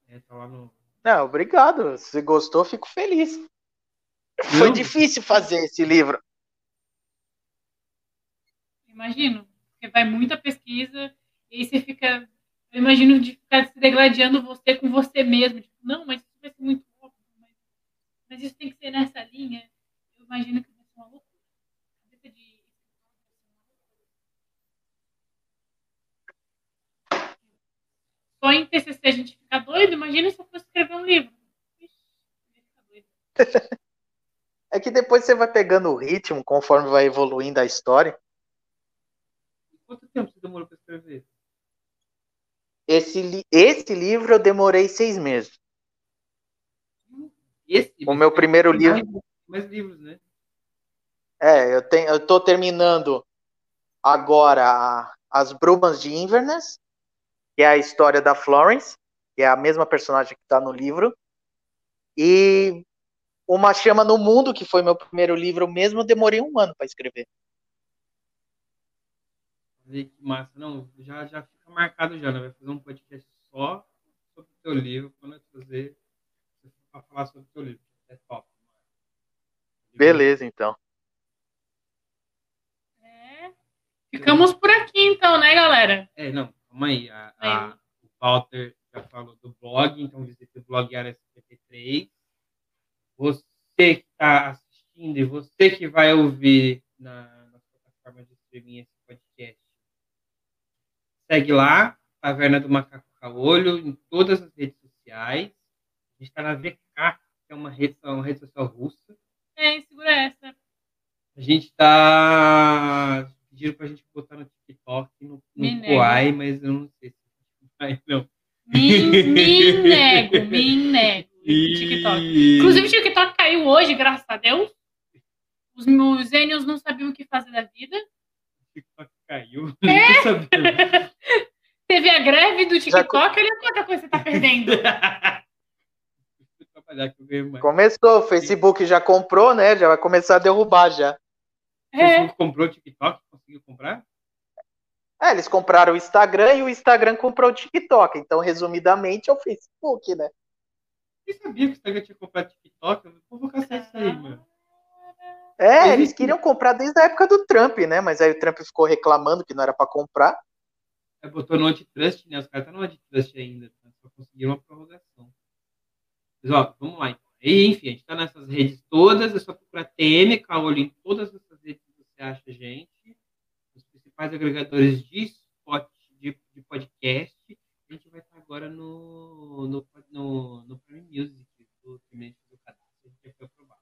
né? É, tá lá no. Não, obrigado. Se gostou, fico feliz. Não. Foi difícil fazer esse livro. Imagino, porque vai muita pesquisa e aí você fica eu imagino de ficar se degladiando você com você mesmo. Tipo, não, mas isso vai ser muito óbvio. Mas, mas, isso tem que ser nessa linha. Eu imagino que vai ser uma loucura. Só em TCC a gente fica doido. Imagina se eu fosse escrever um livro. É que depois você vai pegando o ritmo conforme vai evoluindo a história. Quanto tempo você demorou para escrever? Esse, esse livro eu demorei seis meses. Esse, o meu primeiro livro. Mais livros, né? É, eu tenho, eu tô terminando agora As Brumas de Inverness, que é a história da Florence, que é a mesma personagem que está no livro. E Uma Chama no Mundo, que foi meu primeiro livro mesmo, eu demorei um ano para escrever. Que massa. Não, já, já fica marcado já, né? Vai fazer um podcast só sobre o teu livro, quando eu fazer para falar sobre o teu livro. É top. Beleza, então. É. Ficamos por aqui, então, né, galera? É, não, calma aí. A, a, o Walter já falou do blog, então visite o blog Área 53. Você que está assistindo e você que vai ouvir na, na plataforma de streaming esse podcast, segue lá, Taverna do Macaco Caolho, em todas as redes sociais. A gente está na VK, que é uma rede, uma rede social russa. É, segura essa. A gente está pediram para a gente botar no TikTok, no, no Kuai, mas eu não sei se vai, não. Me, me nego, me nego. TikTok. Inclusive, o TikTok caiu hoje, graças a Deus. Os meus não sabiam o que fazer da vida. O TikTok caiu. É? Teve a greve do TikTok, olha quanta coisa você tá perdendo. Começou, o Facebook já comprou, né? Já vai começar a derrubar já. O Facebook comprou o TikTok? Conseguiu comprar? É, eles compraram o Instagram e o Instagram comprou o TikTok. Então, resumidamente, é o Facebook, né? Você sabia que o Instagram tinha comprado o TikTok? Eu vou colocar isso aí, mano. É, eles queriam comprar desde a época do Trump, né? Mas aí o Trump ficou reclamando que não era para comprar. É, botou no antitrust, né? Os caras estão no antitrust ainda. Tá? Só conseguiram uma prorrogação. Mas, ó, vamos lá, então. E, enfim, a gente está nessas redes todas. É só procurar TM, Caolho em todas que você acha a gente principais agregadores de spot, de, de podcast. A gente vai estar agora no, no, no, no Prime Music, do Primeiro do Cadastro. A gente já foi aprovado.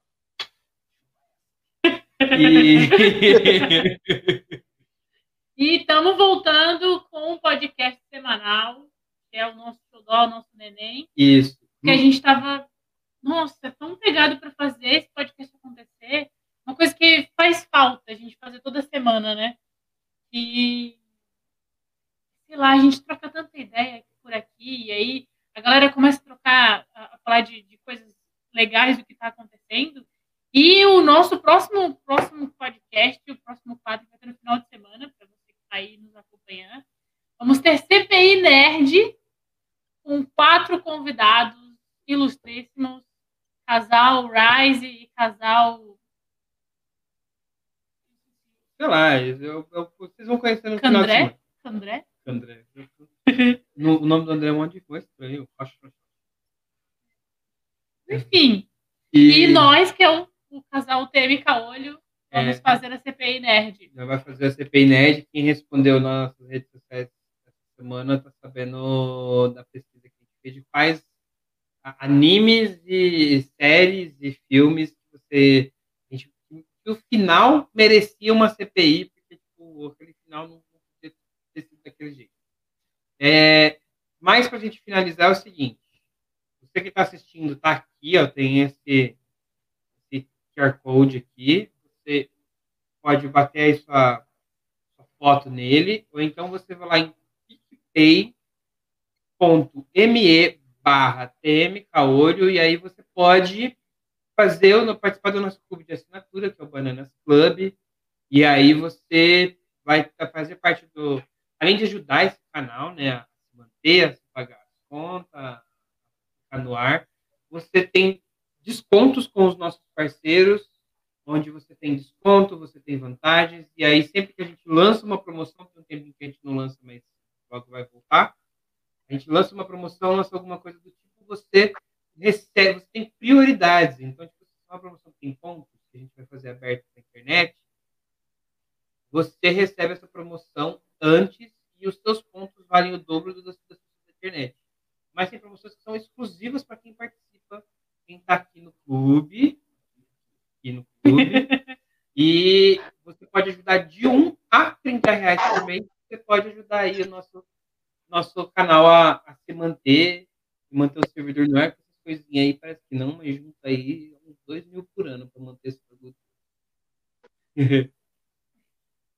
E estamos voltando com um podcast semanal, que é o nosso xodó, o nosso neném. Isso. Que a gente estava, nossa, tão pegado para fazer esse podcast acontecer. Uma coisa que faz falta a gente fazer toda semana, né? E, sei lá, a gente troca tanta ideia por aqui, e aí a galera começa a trocar, a, falar de, de coisas legais do que está acontecendo. E o nosso próximo, próximo podcast, o próximo quadro vai ter no final de semana, para você que está aí nos acompanhando. Vamos ter CPI Nerd, com quatro convidados ilustríssimos, casal Rise e casal Sei lá, eu, eu, vocês vão conhecer no Candré? final de Candré? Candré. no, o nome do André é um monte de coisa estranho. Acho. Enfim. E... e, nós, que é o, o casal TM Caolho, vamos é, fazer a CPI Nerd. Já vai fazer a CPI Nerd. Quem respondeu nas nossas redes sociais essa semana está sabendo da pesquisa que a gente fez de quais animes e séries e filmes que você que o final merecia uma CPI, porque tipo, aquele final não podia ter sido daquele jeito. É, mas, para a gente finalizar, é o seguinte: você que está assistindo está aqui, ó, tem esse, esse QR Code aqui. Você pode bater aí sua, sua foto nele, ou então você vai lá em picpay.me barra tmcaolho e aí você pode fazer, participar do nosso clube de assinatura, que é o Bananas Club, e aí você vai fazer parte do. Além de ajudar esse canal né, a se manter, a se pagar as contas, a ficar no ar, você tem descontos com os nossos parceiros, onde você tem desconto, você tem vantagens, e aí sempre que a gente lança uma promoção, tem um tempo que a gente não lança, mas logo vai voltar, a gente lança uma promoção, lança alguma coisa do tipo, você recebe, você tem prioridades. Então, tipo, se uma promoção tem pontos, que a gente vai fazer aberto na internet, você recebe essa promoção antes e os seus pontos valem o dobro das pessoas da internet. Mas tem promoções que são exclusivas para quem participa, quem está aqui no clube, aqui no clube, e você pode ajudar de 1 a 30 reais por mês, você pode ajudar aí o nosso, nosso canal a, a se manter, manter o servidor no ar, coisinha aí, parece que não, mas junta aí uns 2 mil por ano para manter esse produto.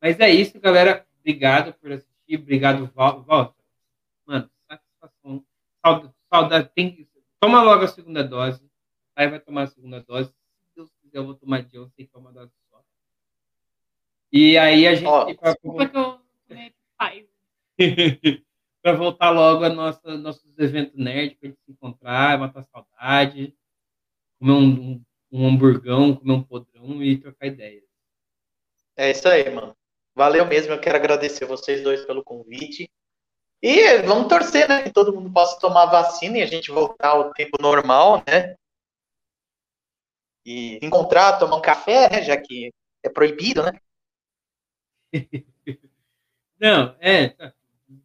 mas é isso, galera. Obrigado por assistir. Obrigado, Walter. Mano, satisfação. Saudade. saudade tem, toma logo a segunda dose. Aí vai tomar a segunda dose. Se Deus quiser, eu vou tomar de ontem, tomar uma dose só. E aí a gente. Oh, pra... Desculpa que eu para voltar logo a nossa nossos eventos nerd para gente se encontrar, matar saudade, comer um, um, um hamburgão, comer um podrão e trocar ideias. É isso aí, mano. Valeu mesmo, eu quero agradecer vocês dois pelo convite. E vamos torcer, né? Que todo mundo possa tomar vacina e a gente voltar ao tempo normal, né? E encontrar, tomar um café, né? Já que é proibido, né? Não, é.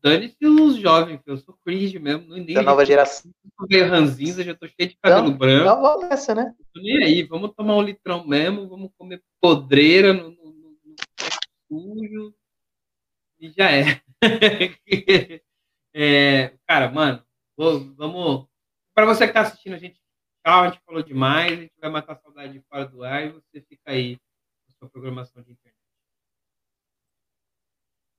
Dane-se os jovens, eu sou cringe mesmo. No da nova geração. Eu veio ranzinza, já tô cheio de cabelo então, branco. Então vamos nessa, né? Tô nem aí, vamos tomar um litrão mesmo, vamos comer podreira no, no, no, no sujo. E já é. é cara, mano, vou, vamos. Para você que tá assistindo a gente, tchau, a gente falou demais, a gente vai matar a saudade de fora do ar e você fica aí com a sua programação de internet.